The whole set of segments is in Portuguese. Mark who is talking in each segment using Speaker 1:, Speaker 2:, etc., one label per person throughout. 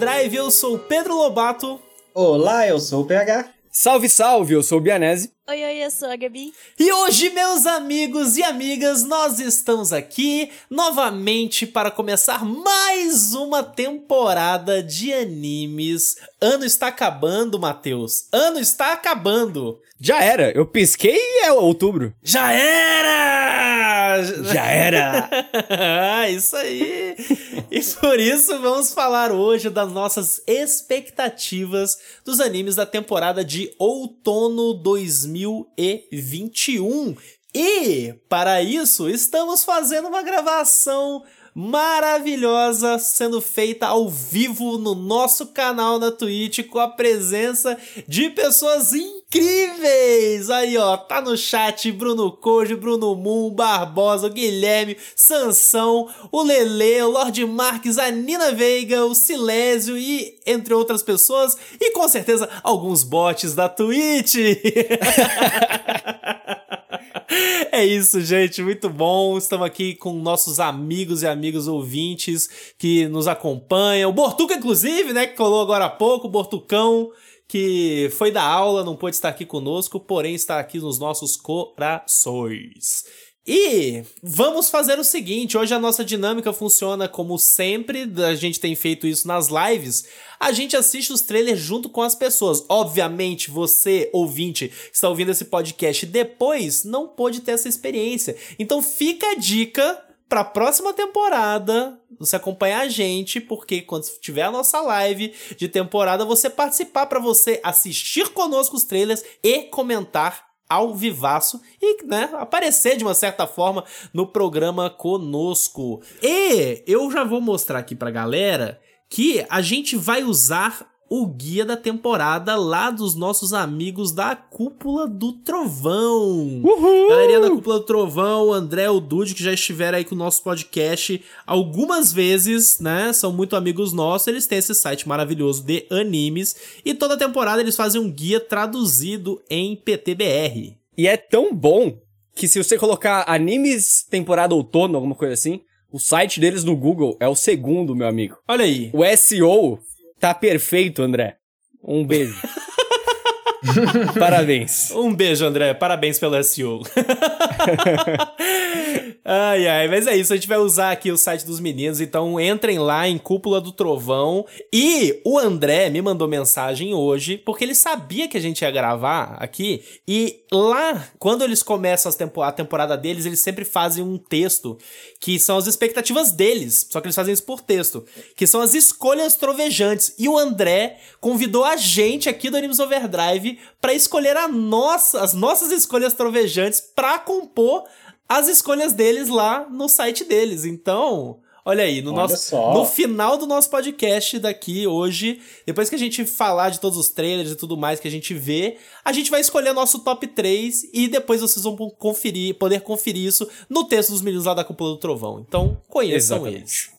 Speaker 1: Overdrive, eu sou o Pedro Lobato.
Speaker 2: Olá, eu sou o PH.
Speaker 3: Salve, salve, eu sou o Bianese.
Speaker 4: Oi, oi, eu sou a Gabi.
Speaker 1: E hoje, meus amigos e amigas, nós estamos aqui novamente para começar mais uma temporada de animes. Ano está acabando, Matheus. Ano está acabando.
Speaker 3: Já era, eu pisquei e é outubro.
Speaker 1: Já era!
Speaker 3: Já era!
Speaker 1: ah, isso aí! e por isso vamos falar hoje das nossas expectativas dos animes da temporada de outono 2021. E, para isso, estamos fazendo uma gravação maravilhosa sendo feita ao vivo no nosso canal na Twitch com a presença de pessoas incríveis. Aí, ó, tá no chat Bruno Koji, Bruno Moon, Barbosa, o Guilherme, Sansão, o Lele, o Lorde Marques, a Nina Veiga, o Silésio e entre outras pessoas e com certeza alguns bots da Twitch. É isso, gente, muito bom. Estamos aqui com nossos amigos e amigos ouvintes que nos acompanham. O Bortuca, inclusive, né, que colou agora há pouco, o Bortucão, que foi da aula, não pôde estar aqui conosco, porém está aqui nos nossos corações. E vamos fazer o seguinte: hoje a nossa dinâmica funciona como sempre, a gente tem feito isso nas lives. A gente assiste os trailers junto com as pessoas. Obviamente, você, ouvinte, que está ouvindo esse podcast depois, não pôde ter essa experiência. Então fica a dica para a próxima temporada, você acompanhar a gente, porque quando tiver a nossa live de temporada, você participar para você assistir conosco os trailers e comentar ao vivaço e, né, aparecer de uma certa forma no programa conosco. E eu já vou mostrar aqui pra galera que a gente vai usar o guia da temporada lá dos nossos amigos da Cúpula do Trovão. Uhul! Galerinha da Cúpula do Trovão, o André, o Dude, que já estiveram aí com o nosso podcast algumas vezes, né? São muito amigos nossos. Eles têm esse site maravilhoso de animes. E toda temporada eles fazem um guia traduzido em PTBR.
Speaker 3: E é tão bom que se você colocar animes temporada outono, alguma coisa assim, o site deles no Google é o segundo, meu amigo.
Speaker 1: Olha aí.
Speaker 3: O SEO Tá perfeito, André. Um beijo. Parabéns.
Speaker 1: Um beijo, André. Parabéns pelo SEO. ai, ai, mas é isso. A gente vai usar aqui o site dos meninos. Então entrem lá em Cúpula do Trovão. E o André me mandou mensagem hoje, porque ele sabia que a gente ia gravar aqui. E lá, quando eles começam a temporada deles, eles sempre fazem um texto que são as expectativas deles. Só que eles fazem isso por texto. Que são as escolhas trovejantes. E o André convidou a gente aqui do Animes Overdrive para escolher a nossa, as nossas escolhas trovejantes para compor as escolhas deles lá no site deles. Então, olha aí, no,
Speaker 2: olha
Speaker 1: nosso,
Speaker 2: só.
Speaker 1: no final do nosso podcast daqui hoje, depois que a gente falar de todos os trailers e tudo mais que a gente vê, a gente vai escolher nosso top 3 e depois vocês vão conferir, poder conferir isso no texto dos meninos lá da Cúpula do Trovão. Então, conheçam
Speaker 3: Exatamente.
Speaker 1: eles.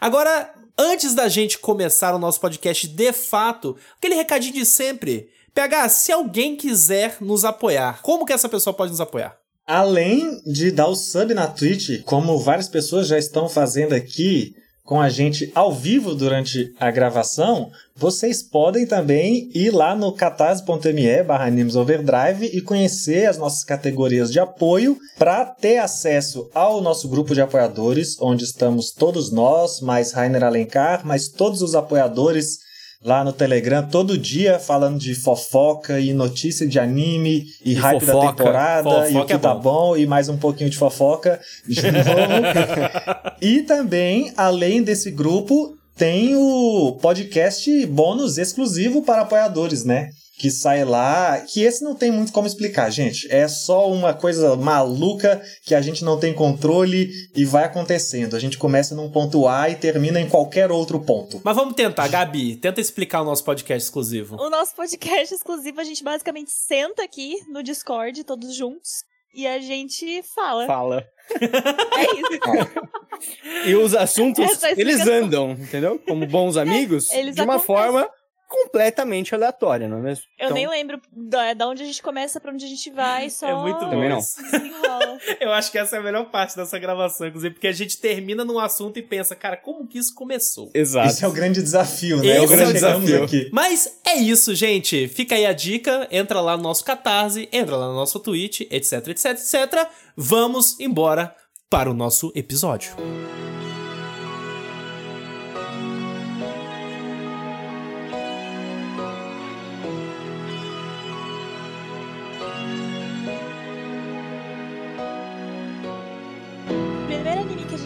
Speaker 1: Agora, antes da gente começar o nosso podcast de fato, aquele recadinho de sempre. PH, se alguém quiser nos apoiar, como que essa pessoa pode nos apoiar?
Speaker 2: Além de dar o sub na Twitch, como várias pessoas já estão fazendo aqui com a gente ao vivo durante a gravação, vocês podem também ir lá no catarse.me barra Overdrive e conhecer as nossas categorias de apoio para ter acesso ao nosso grupo de apoiadores, onde estamos todos nós, mais Rainer Alencar, mais todos os apoiadores lá no Telegram todo dia falando de fofoca e notícia de anime e,
Speaker 1: E
Speaker 2: hype da
Speaker 1: fofoca.
Speaker 2: temporada e o que
Speaker 1: é
Speaker 2: tá
Speaker 1: bom.
Speaker 2: bom e mais um pouquinho de fofoca de novo. e também, além desse grupo, tem o podcast bônus exclusivo para apoiadores, né? Que sai lá, que esse não tem muito como explicar, gente. É só uma coisa maluca que a gente não tem controle e vai acontecendo. A gente começa num ponto A e termina em qualquer outro ponto.
Speaker 1: Mas vamos tentar, Gabi, tenta explicar o nosso podcast exclusivo.
Speaker 4: O nosso podcast exclusivo, a gente basicamente senta aqui no Discord, todos juntos, e a gente fala.
Speaker 3: Fala.
Speaker 4: É isso.
Speaker 3: E os assuntos,
Speaker 4: é
Speaker 3: eles andam, entendeu? Como bons amigos,
Speaker 4: eles
Speaker 3: de uma
Speaker 4: acontecem.
Speaker 3: forma completamente aleatória, não é mesmo?
Speaker 4: Eu
Speaker 3: Então,
Speaker 4: nem lembro da, da onde a gente começa pra onde a gente vai, só.
Speaker 1: É muito bom
Speaker 3: Também não.
Speaker 1: Eu acho que essa é a melhor parte dessa gravação, inclusive, porque a gente termina num assunto e pensa, cara, como que isso começou?
Speaker 3: Exato.
Speaker 2: Esse é o grande desafio, né?
Speaker 1: Esse é o grande
Speaker 3: desafio.
Speaker 2: Aqui.
Speaker 1: Mas é isso, gente. Fica aí a dica. Entra lá no nosso Catarse, entra lá no nosso Twitch, etc, etc, etc. Vamos embora para o nosso episódio.
Speaker 4: O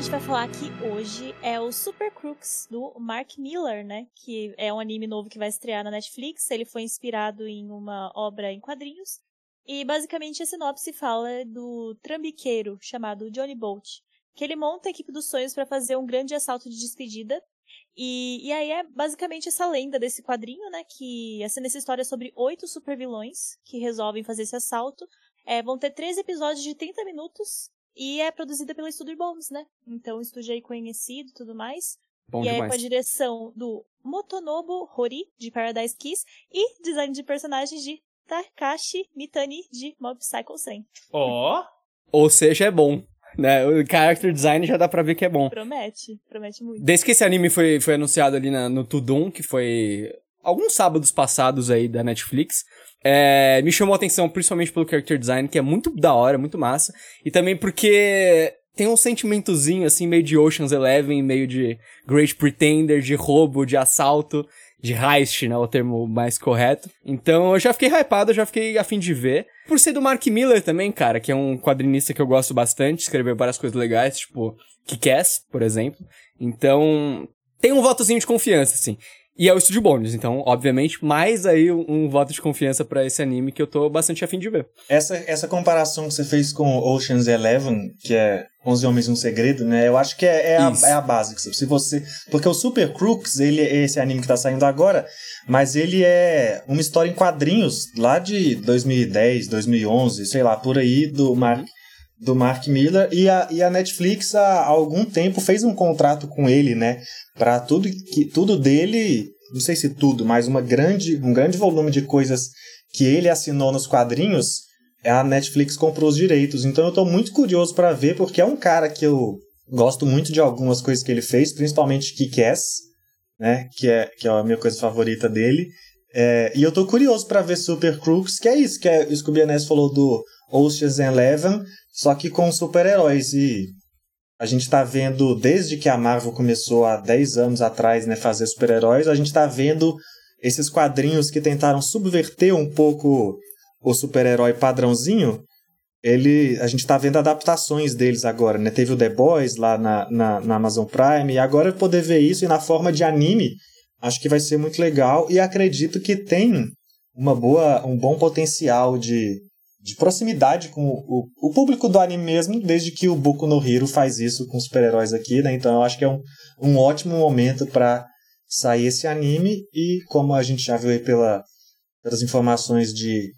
Speaker 4: gente vai falar aqui hoje é o Super Crooks, do Mark Miller, né? Que é um anime novo que vai estrear na Netflix. Ele foi inspirado em uma obra em quadrinhos. E basicamente a sinopse fala do trambiqueiro chamado Johnny Bolt, que ele monta a equipe dos sonhos para fazer um grande assalto de despedida. E, e aí é basicamente essa lenda desse quadrinho, né? Que essa nessa história é sobre oito supervilões que resolvem fazer esse assalto. É, vão ter três episódios de 30 minutos e é produzida pela Studio Bones, né? Então, estúdio aí conhecido e tudo mais.
Speaker 3: Bom
Speaker 4: e é
Speaker 3: demais.
Speaker 4: com a direção do Motonobu Hori, de Paradise Kiss, e design de personagens de Takashi Mitani, de Mob Psycho 100.
Speaker 1: Ó,
Speaker 3: Ou seja, é bom. Né? O character design já dá pra ver que é bom.
Speaker 4: Promete, promete muito.
Speaker 3: Desde que esse anime foi, foi anunciado ali na- no Tudum, que foi alguns sábados passados aí da Netflix, é, me chamou a atenção principalmente pelo character design, que é muito da hora, muito massa. E também porque tem um sentimentozinho, assim, meio de Ocean's Eleven, meio de Great Pretender, de roubo, de assalto, de heist, né, o termo mais correto. Então eu já fiquei hypado, eu já fiquei afim de ver. Por ser do Mark Miller também, cara, que é um quadrinista que eu gosto bastante, escreveu várias coisas legais, tipo Kick-Ass, por exemplo. Então, tem um votozinho de confiança, assim. E é o Studio Bones, então, obviamente, mais aí um, um voto de confiança pra esse anime que eu tô bastante afim de ver.
Speaker 2: Essa, essa comparação que você fez com Ocean's Eleven, que é 11 Homens e um Segredo, né? Eu acho que é, é, a, é a base. Se você, porque o Super Crooks, ele é esse anime que tá saindo agora, mas ele é uma história em quadrinhos lá de 2010, 2011, sei lá, por aí, do Mark, do Mark Miller. E a, e a Netflix, há algum tempo, fez um contrato com ele, né? Pra tudo, que, tudo dele, não sei se tudo, mas uma grande, um grande volume de coisas que ele assinou nos quadrinhos, a Netflix comprou os direitos. Então eu tô muito curioso pra ver, porque é um cara que eu gosto muito de algumas coisas que ele fez, principalmente Kick-Ass, né? Que é, que é a minha coisa favorita dele. É, e eu tô curioso pra ver Super Crooks, que é isso, que é, o Scooby Ness falou do Ocean's Eleven, só que com super-heróis. E a gente tá vendo, desde que a Marvel começou há 10 anos atrás, né, fazer super-heróis, a gente tá vendo esses quadrinhos que tentaram subverter um pouco o super-herói padrãozinho. Ele, a gente tá vendo adaptações deles agora, né? Teve o The Boys lá na, na, na Amazon Prime, e agora poder ver isso e na forma de anime, acho que vai ser muito legal. E acredito que tem uma boa, um bom potencial de, de proximidade com o, o público do anime mesmo, desde que o Boku no Hero faz isso com super-heróis aqui, né? Então eu acho que é um, um ótimo momento para sair esse anime e como a gente já viu aí pela, pelas informações de,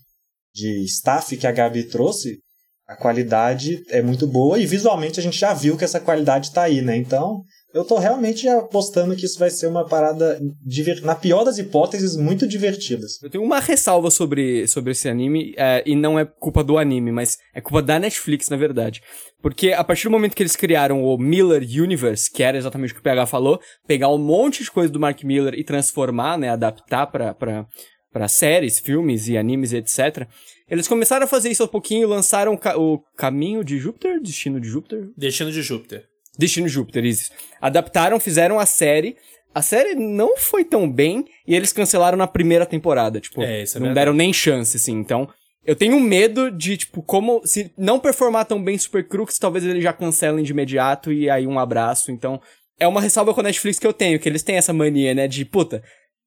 Speaker 2: de staff que a Gabi trouxe, a qualidade é muito boa e visualmente a gente já viu que essa qualidade tá aí, né? Então eu tô realmente apostando que isso vai ser uma parada, diver... na pior das hipóteses, muito divertidas.
Speaker 3: Eu tenho uma ressalva sobre, sobre esse anime, é, e não é culpa do anime, mas é culpa da Netflix, na verdade. Porque a partir do momento que eles criaram o Miller Universe, que era exatamente o que o PH falou, pegar um monte de coisa do Mark Miller e transformar, né, adaptar pra, pra, pra séries, filmes e animes e etc., eles começaram a fazer isso um pouquinho e lançaram o, ca- o Caminho de Júpiter, Destino de Júpiter,
Speaker 1: Destino de Júpiter.
Speaker 3: Destino de Júpiter, isso. Adaptaram, fizeram a série. A série não foi tão bem e eles cancelaram na primeira temporada. Tipo,
Speaker 1: É, isso é
Speaker 3: não
Speaker 1: verdade.
Speaker 3: deram nem chance, assim. Então, eu tenho medo de, tipo, como. Se não performar tão bem Super Crooks, talvez eles já cancelem de imediato e aí um abraço. Então, é uma ressalva com a Netflix que eu tenho, que eles têm essa mania, né? De, puta,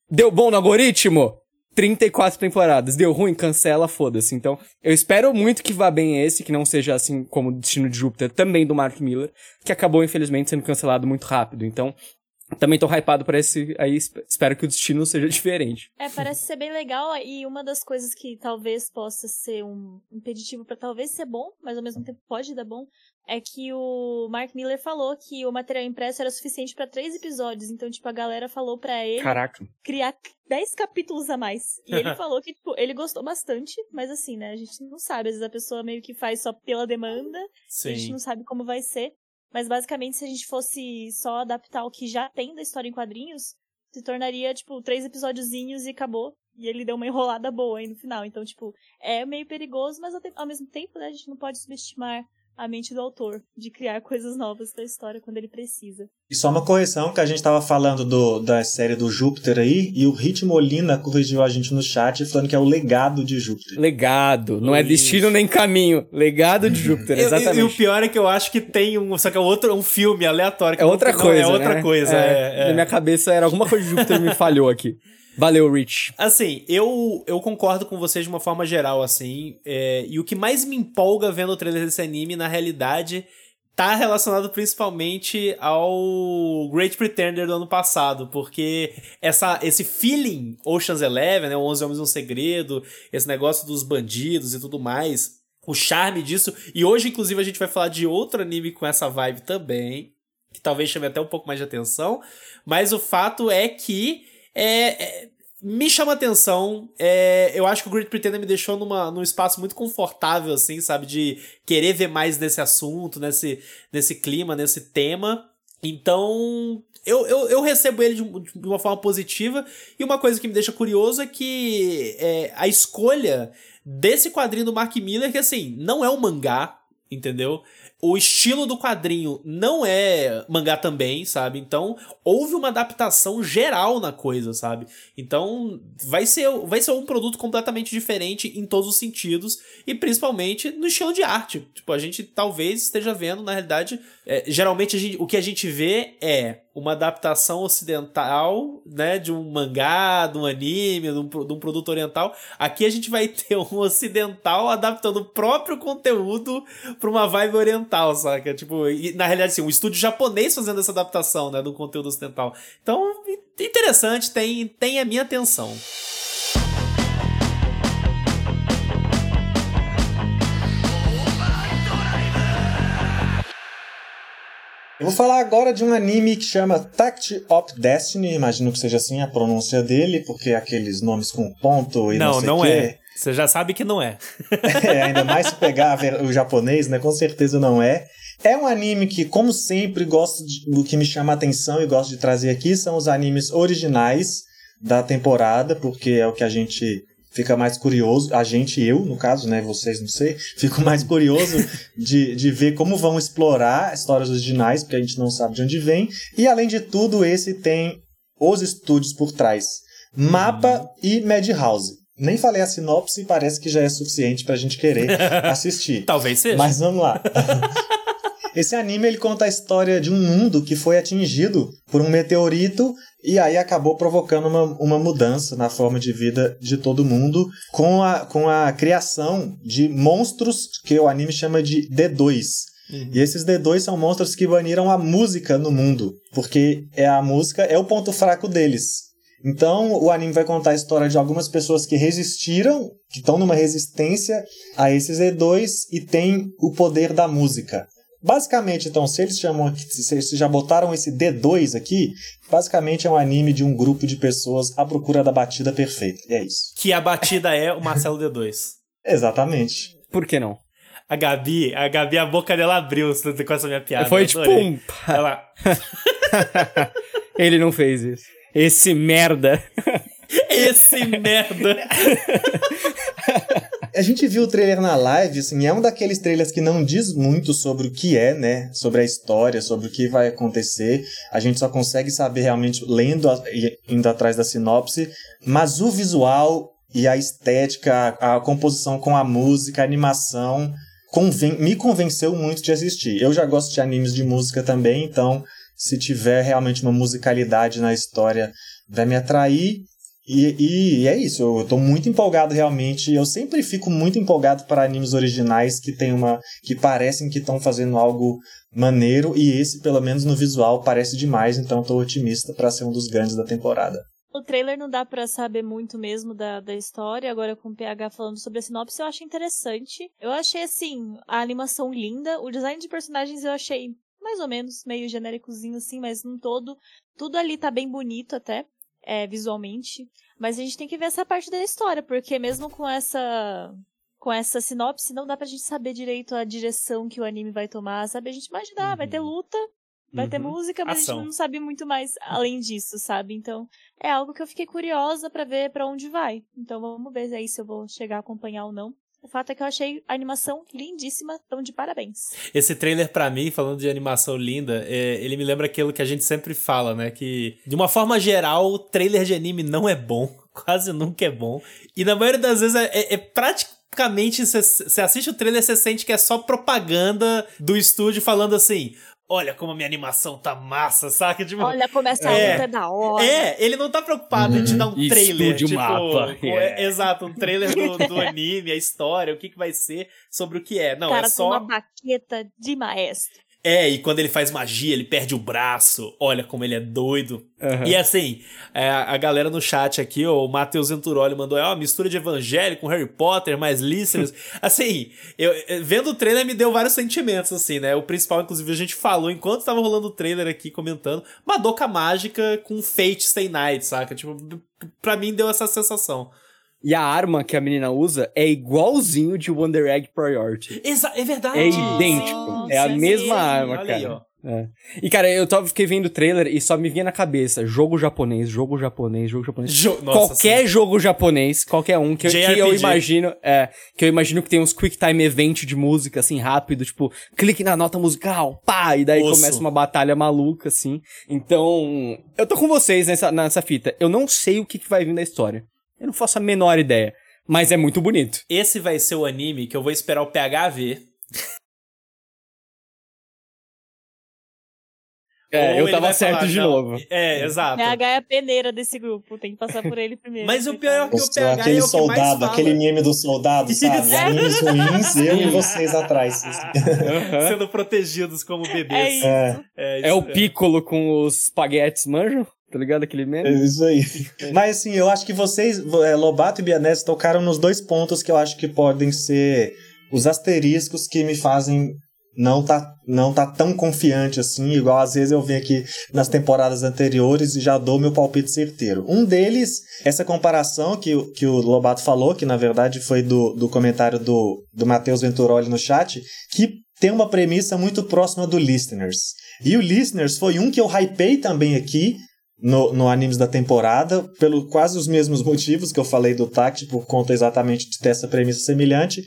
Speaker 3: deu bom no algoritmo? 34 temporadas. Deu ruim? Cancela, foda-se. Então, eu espero muito que vá bem esse, que não seja assim como o Destino de Júpiter, também do Mark Miller, que acabou, infelizmente, sendo cancelado muito rápido. Então, Também tô hypado pra esse aí, espero que o destino seja diferente.
Speaker 4: É, parece ser bem legal e uma das coisas que talvez possa ser um impeditivo para talvez ser bom, mas ao mesmo tempo pode dar bom, é que o Mark Miller falou que o material impresso era suficiente para três episódios. Então, tipo, a galera falou para ele
Speaker 3: Caraca.
Speaker 4: criar dez capítulos a mais. E ele falou que, tipo, ele gostou bastante, mas assim, né? A gente não sabe. Às vezes a pessoa meio que faz só pela demanda.
Speaker 1: Sim.
Speaker 4: A gente não sabe como vai ser. Mas basicamente, se a gente fosse só adaptar o que já tem da história em quadrinhos, se tornaria, tipo, três episódiozinhos e acabou. E ele deu uma enrolada boa aí no final. Então, tipo, é meio perigoso, mas ao mesmo tempo, né, a gente não pode subestimar a mente do autor de criar coisas novas da história quando ele precisa.
Speaker 2: E só uma correção, que a gente estava falando do, da série do Júpiter aí, e o Rit Molina corrigiu a gente no chat falando que é o legado de Júpiter.
Speaker 3: Legado, não é destino nem caminho. Legado de Júpiter, exatamente.
Speaker 1: E, e, o pior é que eu acho que tem um. Só que é outro, um filme aleatório.
Speaker 3: é outra coisa.
Speaker 1: é outra
Speaker 3: né?
Speaker 1: coisa. É,
Speaker 3: é, é. Na minha cabeça era alguma coisa de Júpiter me falhou aqui. Valeu, Rich.
Speaker 1: Assim, eu, eu concordo com vocês de uma forma geral, assim. É, e o que mais me empolga vendo o trailer desse anime, na realidade, tá relacionado principalmente ao Great Pretender do ano passado, porque essa, esse feeling Ocean's Eleven, né, 11 Homens um Segredo, esse negócio dos bandidos e tudo mais, o charme disso, e hoje inclusive a gente vai falar de outro anime com essa vibe também, que talvez chame até um pouco mais de atenção, mas o fato é que é, é, me chama atenção. É, eu acho que o Great Pretender me deixou numa, num espaço muito confortável, assim, sabe? De querer ver mais desse assunto, nesse, nesse clima, nesse tema. Então, eu, eu, eu recebo ele de, de, uma forma positiva. E uma coisa que me deixa curioso é que é, a escolha desse quadrinho do Mark Miller, que assim, não é um mangá, entendeu? o estilo do quadrinho não é mangá também, sabe? Então, houve uma adaptação geral na coisa, sabe? Então, vai ser, vai ser um produto completamente diferente em todos os sentidos e principalmente no estilo de arte. Tipo, a gente talvez esteja vendo, na realidade, é, geralmente gente, o que a gente vê é uma adaptação ocidental, né, de um mangá, de um anime, de um, de um, produto oriental. Aqui a gente vai ter um ocidental adaptando o próprio conteúdo para uma vibe oriental, saca? Tipo, e, na realidade, sim, um estúdio japonês fazendo essa adaptação, né, do conteúdo ocidental. Então, interessante, tem, tem a minha atenção.
Speaker 2: Eu vou falar agora de um anime que chama Tact of Destiny, imagino que seja assim a pronúncia dele, porque é aqueles nomes com ponto e não, não sei
Speaker 1: não
Speaker 2: quê.
Speaker 1: é. Você já sabe que não é.
Speaker 2: é. Ainda mais se pegar o japonês, né? Com certeza não é. É um anime que, como sempre, gosto de, o que me chama a atenção e gosto de trazer aqui são os animes originais da temporada, porque é o que a gente fica mais curioso, a gente, eu, no caso, né, vocês não sei, fico mais curioso de, de ver como vão explorar histórias originais, porque a gente não sabe de onde vem, e além de tudo, esse tem os estúdios por trás, Mapa e Madhouse. Nem falei a sinopse, parece que já é suficiente pra gente querer assistir.
Speaker 1: Talvez seja.
Speaker 2: Mas vamos lá. Esse anime ele conta a história de um mundo que foi atingido por um meteorito e aí acabou provocando uma, uma mudança na forma de vida de todo mundo com a, com a criação de monstros que o anime chama de D2. Uhum. E esses D2 são monstros que baniram a música no mundo, porque é a música é o ponto fraco deles. Então, o anime vai contar a história de algumas pessoas que resistiram, que estão numa resistência a esses D2 e têm o poder da música. Basicamente, então, se eles chamam, se eles já botaram esse D2 aqui, basicamente é um anime de um grupo de pessoas à procura da batida perfeita. E é isso.
Speaker 1: Que a batida é o Marcelo D2.
Speaker 2: Exatamente.
Speaker 3: Por que não?
Speaker 1: A Gabi, a Gabi, a boca dela abriu com essa minha piada.
Speaker 3: Foi tipo um.
Speaker 1: Ela...
Speaker 3: Ele não fez isso. Esse merda.
Speaker 1: Esse merda.
Speaker 2: A gente viu o trailer na live, assim, é um daqueles trailers que não diz muito sobre o que é, né? Sobre a história, sobre o que vai acontecer. A gente só consegue saber realmente lendo e indo atrás da sinopse. Mas o visual e a estética, a, a composição com a música, a animação, conven me convenceu muito de assistir. Eu já gosto de animes de música também, então se tiver realmente uma musicalidade na história, vai me atrair. E, e, é isso, eu tô muito empolgado realmente. Eu sempre fico muito empolgado para animes originais que tem uma. que parecem que estão fazendo algo maneiro, e esse, pelo menos no visual, parece demais, então tô otimista para ser um dos grandes da temporada.
Speaker 4: O trailer não dá para saber muito mesmo da, da história, agora com o PH falando sobre a sinopse, eu achei interessante. Eu achei, assim, a animação linda, o design de personagens eu achei mais ou menos, meio genéricozinho assim, mas no todo, tudo ali tá bem bonito até é, visualmente. Mas a gente tem que ver essa parte da história, porque mesmo com essa com essa sinopse, não dá pra gente saber direito a direção que o anime vai tomar, sabe? A gente imagina, uhum. vai ter uhum. luta, vai uhum. ter música, mas Ação. a gente não sabe muito mais além disso, sabe? Então, é algo que eu fiquei curiosa para ver para onde vai. Então, vamos ver aí se eu vou chegar a acompanhar ou não. O fato é que eu achei a animação lindíssima, então de parabéns.
Speaker 1: Esse trailer para mim, falando de animação linda, é, ele me lembra aquilo que a gente sempre fala, né? Que de uma forma geral, trailer de anime não é bom, quase nunca é bom. E na maioria das vezes é, é, é praticamente você assiste o trailer, você sente que é só propaganda do estúdio falando assim: olha como a minha animação tá massa, saca?
Speaker 4: Tipo, olha como essa é, luta é da hora.
Speaker 1: É, ele não tá preocupado em te dar um uhum. trailer.
Speaker 3: Tipo, mapa.
Speaker 1: É. Exato, um trailer do, do anime, a história, o que, que vai ser, sobre o que é. Não,
Speaker 4: Cara,
Speaker 1: é só.
Speaker 4: uma baqueta de maestro.
Speaker 1: É, e quando ele faz magia, ele perde o braço. Olha como ele é doido. Uhum. E assim, é, a galera no chat aqui, ó, o Matheus Venturoli mandou: é uma mistura de evangelho com Harry Potter, mais listeners. assim, eu, vendo o trailer me deu vários sentimentos, assim, né? O principal, inclusive, a gente falou enquanto tava rolando o trailer aqui comentando: Madoka mágica com Fate Stay Night, saca? Tipo, pra mim deu essa sensação.
Speaker 3: E a arma que a menina usa é igualzinho de Wonder Egg Priority.
Speaker 1: Exa é verdade.
Speaker 3: É idêntico. é a mesma arma, Olha cara. Aí, ó. É. E, cara, eu tava, fiquei vendo o trailer e só me vinha na cabeça jogo japonês, jogo japonês, jogo japonês. Jo Nossa, qualquer sim. jogo japonês, qualquer um, que, que, eu imagino, é, que eu imagino que tem uns quick time event de música, assim, rápido, tipo, clique na nota musical, pá, e daí Osso. começa uma batalha maluca, assim. Então, eu tô com vocês nessa, nessa fita. Eu não sei o que, que vai vir da história. Eu não faço a menor ideia. Mas é muito bonito.
Speaker 1: Esse vai ser o anime que eu vou esperar o PH ver.
Speaker 3: É, eu tava certo falar, de não. novo.
Speaker 1: É, exato.
Speaker 4: PH é a peneira desse grupo, tem que passar por ele primeiro.
Speaker 1: Mas o pior é que o PH
Speaker 2: aquele
Speaker 1: é o
Speaker 2: soldado,
Speaker 1: fala.
Speaker 2: aquele meme do soldado, sabe? Animes ruins, eu e vocês atrás.
Speaker 1: Uhum. Sendo protegidos como bebês.
Speaker 3: É, é, é o Piccolo com os espaguetes, manjo? Tá ligado aquele meme? É
Speaker 2: isso aí. Mas assim, eu acho que vocês, é, Lobato e Bianese, tocaram nos dois pontos que eu acho que podem ser os asteriscos que me fazem não tá, não tá tão confiante assim, igual às vezes eu venho aqui nas temporadas anteriores e já dou meu palpite certeiro. Um deles, essa comparação que, que o Lobato falou, que na verdade foi do, do comentário do, do Matheus Venturoli no chat, que tem uma premissa muito próxima do Listeners. E o Listeners foi um que eu hypei também aqui, no, no animes da temporada, pelo quase os mesmos motivos que eu falei do Tact, por conta exatamente de ter essa premissa semelhante.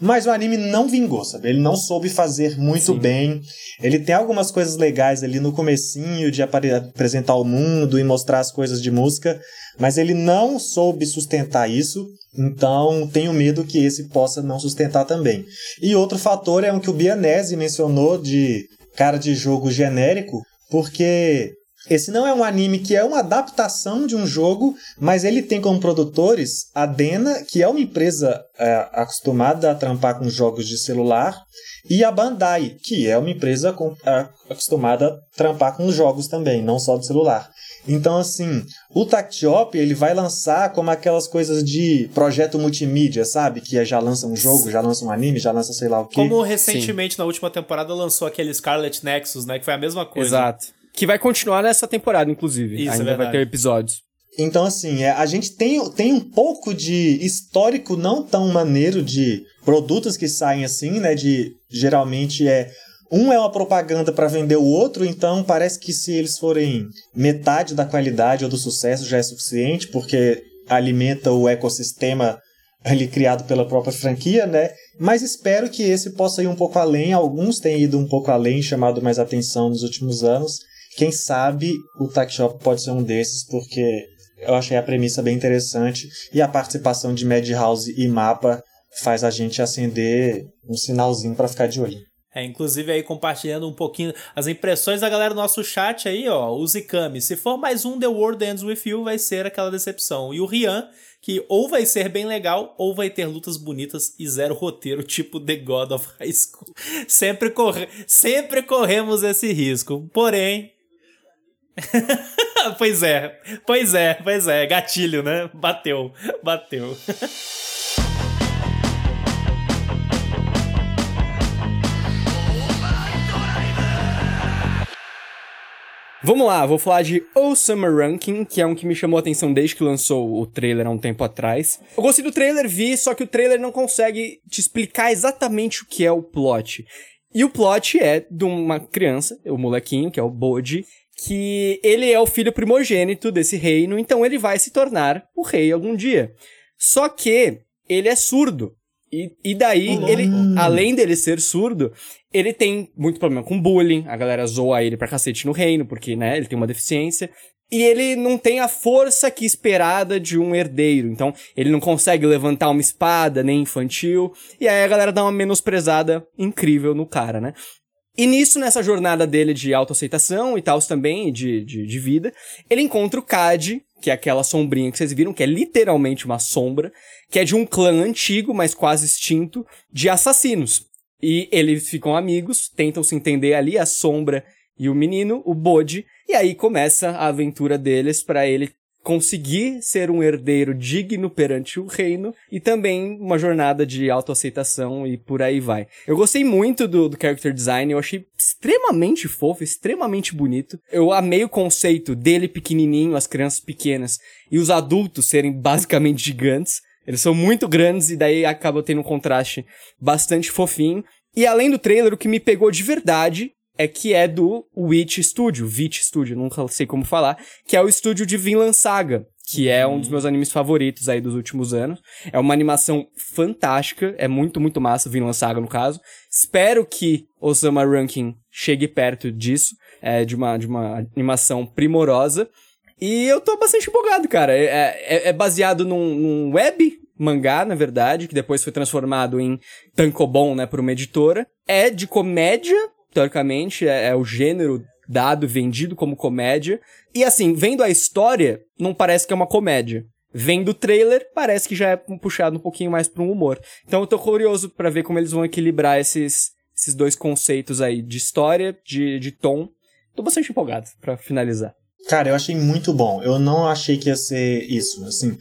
Speaker 2: Mas o anime não vingou, sabe? Ele não soube fazer muito Sim. bem. Ele tem algumas coisas legais ali no comecinho de apresentar o mundo e mostrar as coisas de música, mas ele não soube sustentar isso. Então, tenho medo que esse possa não sustentar também. E outro fator é o que o Bianese mencionou de cara de jogo genérico, porque esse não é um anime que é uma adaptação de um jogo, mas ele tem como produtores a Dena, que é uma empresa é, acostumada a trampar com jogos de celular, e a Bandai, que é uma empresa com, é, acostumada a trampar com jogos também, não só de celular. Então, assim, o Tactiop ele vai lançar como aquelas coisas de projeto multimídia, sabe? Que já lança um jogo, já lança um anime, já lança sei lá o quê.
Speaker 1: Como recentemente, Sim. na última temporada, lançou aquele Scarlet Nexus, né? Que foi a mesma coisa.
Speaker 3: Exato. Que vai continuar nessa temporada, inclusive. Isso, Ainda é vai ter episódios.
Speaker 2: Então, assim, é, a gente tem, tem um pouco de histórico não tão maneiro de produtos que saem assim, né? De geralmente é. Um é uma propaganda para vender o outro, então parece que se eles forem metade da qualidade ou do sucesso já é suficiente, porque alimenta o ecossistema ali criado pela própria franquia, né? Mas espero que esse possa ir um pouco além. Alguns têm ido um pouco além, chamado mais atenção nos últimos anos. Quem sabe o Tac Shop pode ser um desses, porque eu achei a premissa bem interessante e a participação de Madhouse e Mapa faz a gente acender um sinalzinho para ficar de olho.
Speaker 1: É, inclusive aí compartilhando um pouquinho as impressões da galera do nosso chat aí, ó. O Zikami, se for mais um The World Ends With You, vai ser aquela decepção. E o Rian, que ou vai ser bem legal, ou vai ter lutas bonitas e zero roteiro, tipo The God of High School. Sempre, corre sempre corremos esse risco. Porém. pois é, pois é, pois é, gatilho, né? Bateu, bateu.
Speaker 3: Vamos lá, vou falar de O Summer Ranking, que é um que me chamou a atenção desde que lançou o trailer há um tempo atrás. Eu gostei do trailer, vi, só que o trailer não consegue te explicar exatamente o que é o plot. E o plot é de uma criança, o molequinho, que é o Bodhi, que ele é o filho primogênito desse reino, então ele vai se tornar o rei algum dia. Só que ele é surdo. E, e daí, ele, além dele ser surdo, ele tem muito problema com bullying, a galera zoa ele pra cacete no reino, porque, né, ele tem uma deficiência. E ele não tem a força que esperada de um herdeiro. Então, ele não consegue levantar uma espada, nem infantil. E aí a galera dá uma menosprezada incrível no cara, né? E nisso, nessa jornada dele de autoaceitação e tal também, de, de, de vida, ele encontra o Cad, que é aquela sombrinha que vocês viram, que é literalmente uma sombra, que é de um clã antigo, mas quase extinto, de assassinos. E eles ficam amigos, tentam se entender ali, a sombra e o menino, o Bode, e aí começa a aventura deles para ele conseguir ser um herdeiro digno perante o reino e também uma jornada de autoaceitação e por aí vai. Eu gostei muito do, do character design, eu achei extremamente fofo, extremamente bonito. Eu amei o conceito dele pequenininho, as crianças pequenas e os adultos serem basicamente gigantes. Eles são muito grandes e daí acaba tendo um contraste bastante fofinho. E além do trailer, o que me pegou de verdade é que é do Witch Studio, Witch Studio, nunca sei como falar, que é o estúdio de Vinland Saga, que é um dos meus animes favoritos aí dos últimos anos. É uma animação fantástica, é muito, muito massa, Vinland Saga no caso. Espero que Osama Ranking chegue perto disso, é, de, uma, de uma animação primorosa. E eu tô bastante empolgado, cara. É, é, é baseado num, num, web mangá, na verdade, que depois foi transformado em tankobon, né, por uma editora. É de comédia, teoricamente, é, é o gênero dado, vendido como comédia. E assim, vendo a história, não parece que é uma comédia. Vendo o trailer, parece que já é puxado um pouquinho mais para um humor. Então eu tô curioso para ver como eles vão equilibrar esses, esses dois conceitos aí de história, de, de tom. Tô bastante empolgado para finalizar.
Speaker 2: Cara, eu achei muito bom. Eu não achei que ia ser isso. Assim,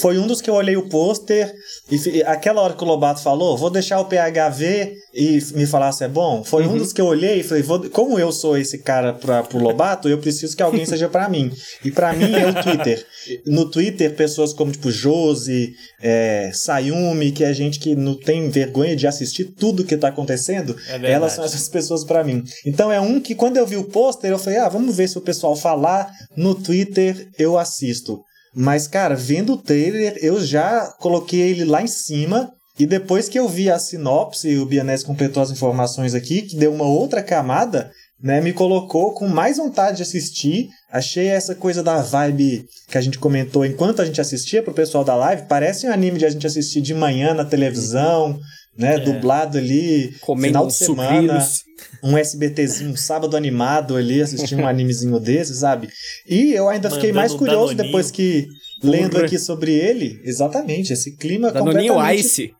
Speaker 2: foi um dos que eu olhei o pôster e aquela hora que o Lobato falou, vou deixar o PH ver e me falar se é bom. Foi uhum. um dos que eu olhei e falei, vou, como eu sou esse cara para pro Lobato, eu preciso que alguém seja para mim. E para mim é o Twitter. No Twitter, pessoas como tipo Josi, é, Sayumi, que é gente que não tem vergonha de assistir tudo que tá acontecendo, é elas são essas pessoas para mim. Então é um que quando eu vi o pôster, eu falei, ah, vamos ver se o pessoal falar no Twitter eu assisto. Mas, cara, vendo o trailer, eu já coloquei ele lá em cima. E depois que eu vi a sinopse, o Bianese completou as informações aqui, que deu uma outra camada, né? Me colocou com mais vontade de assistir. Achei essa coisa da vibe que a gente comentou enquanto a gente assistia pro pessoal da live. Parece um anime de a gente assistir de manhã na televisão, né? É. Dublado ali, Comendo final de semana. Sucrilhos um SBTzinho, um sábado animado ali, assistir um animezinho desse, sabe? E eu ainda Mandando fiquei mais curioso depois que, lendo aqui sobre ele, exatamente, esse clima
Speaker 3: Danoninho completamente... Ice.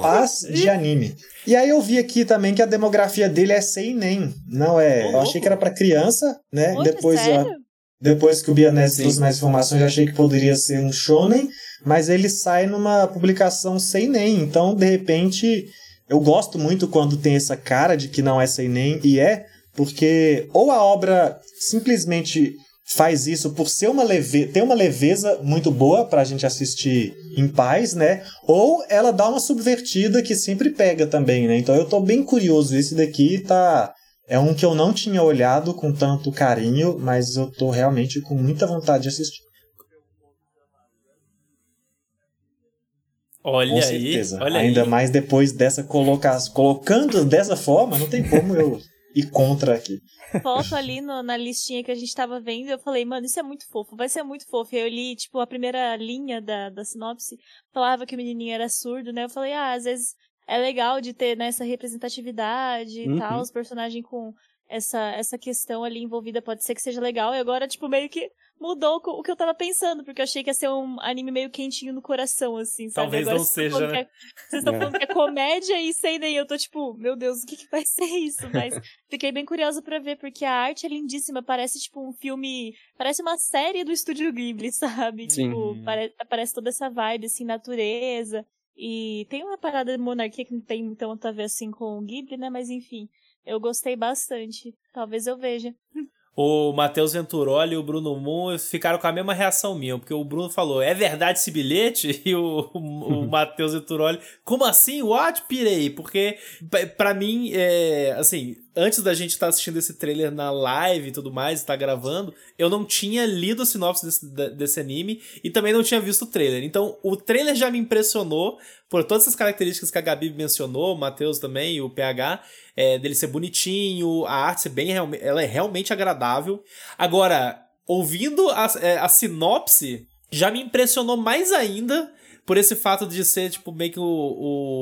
Speaker 2: Paz de anime. E aí eu vi aqui também que a demografia dele é sem nem. Não é. Eu achei que era para criança, né? Depois
Speaker 4: sério?
Speaker 2: depois que o Bianese trouxe mais informações, eu achei que poderia ser um shonen, mas ele sai numa publicação sem nem. Então, de repente, eu gosto muito quando tem essa cara de que não é sem nem e é, porque ou a obra simplesmente faz isso por ser uma leve... ter uma leveza muito boa pra gente assistir em paz, né? Ou ela dá uma subvertida que sempre pega também, né? Então eu tô bem curioso. Esse daqui tá. É um que eu não tinha olhado com tanto carinho, mas eu tô realmente com muita vontade de assistir.
Speaker 1: Olha Com certeza. aí, olha
Speaker 2: Ainda
Speaker 1: aí.
Speaker 2: mais depois dessa colocação, colocando dessa forma, não tem como eu ir contra aqui.
Speaker 4: Foto ali no, na listinha que a gente tava vendo, eu falei, mano, isso é muito fofo, vai ser muito fofo. E eu li, tipo, a primeira linha da, da sinopse, falava que o menininho era surdo, né? Eu falei, ah, às vezes é legal de ter né, essa representatividade e
Speaker 3: Uhum.
Speaker 4: tal, os personagens com essa, essa questão ali envolvida pode ser que seja legal. E agora, tipo, meio que mudou o que eu tava pensando, porque eu achei que ia ser um anime meio quentinho no coração, assim, sabe?
Speaker 1: Talvez
Speaker 4: agora
Speaker 1: não
Speaker 4: vocês
Speaker 1: seja, né?
Speaker 4: é- Vocês estão
Speaker 3: É.
Speaker 4: falando que é comédia e sei daí, eu tô tipo, meu Deus, o que, que vai ser isso? Mas fiquei bem curiosa pra ver, porque a arte é lindíssima, parece tipo um filme, parece uma série do Estúdio Ghibli, sabe?
Speaker 3: Sim.
Speaker 4: Tipo, pare- parece toda essa vibe, assim, natureza. E tem uma parada de monarquia que não tem tanto a ver assim com o Ghibli, né? Mas enfim, eu gostei bastante. Talvez eu veja.
Speaker 1: O Matheus Venturoli e o Bruno Moon ficaram com a mesma reação minha, porque o Bruno falou, é verdade esse bilhete? E o, o, o Matheus Venturoli, como assim? What? Pirei. Porque, pra- pra mim, é, assim, antes da gente estar assistindo esse trailer na live e tudo mais, estar gravando, eu não tinha lido a sinopse desse, desse anime e também não tinha visto o trailer. Então, o trailer já me impressionou por todas essas características que a Gabi mencionou, o Matheus também o PH, é, dele ser bonitinho, a arte ser bem ela é realmente agradável. Agora, ouvindo a, é, a sinopse, já me impressionou mais ainda por esse fato de ser, tipo, meio que o,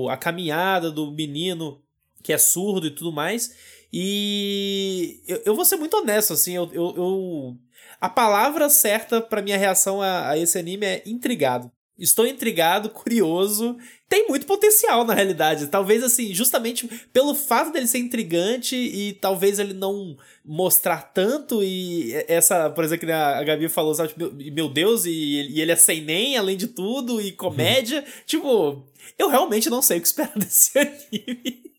Speaker 1: o- a caminhada do menino que é surdo e tudo mais. E eu, eu vou ser muito honesto, assim, eu. eu, eu- a palavra certa pra minha reação a, a esse anime é intrigado. Estou intrigado, curioso. Tem muito potencial, na realidade. Talvez, assim, justamente pelo fato dele ser intrigante e talvez ele não mostrar tanto e essa, por exemplo, que a Gabi falou, sabe, tipo, meu, Deus, e, e ele é sem nem, além de tudo, e comédia. Tipo, eu realmente não sei o que esperar desse anime.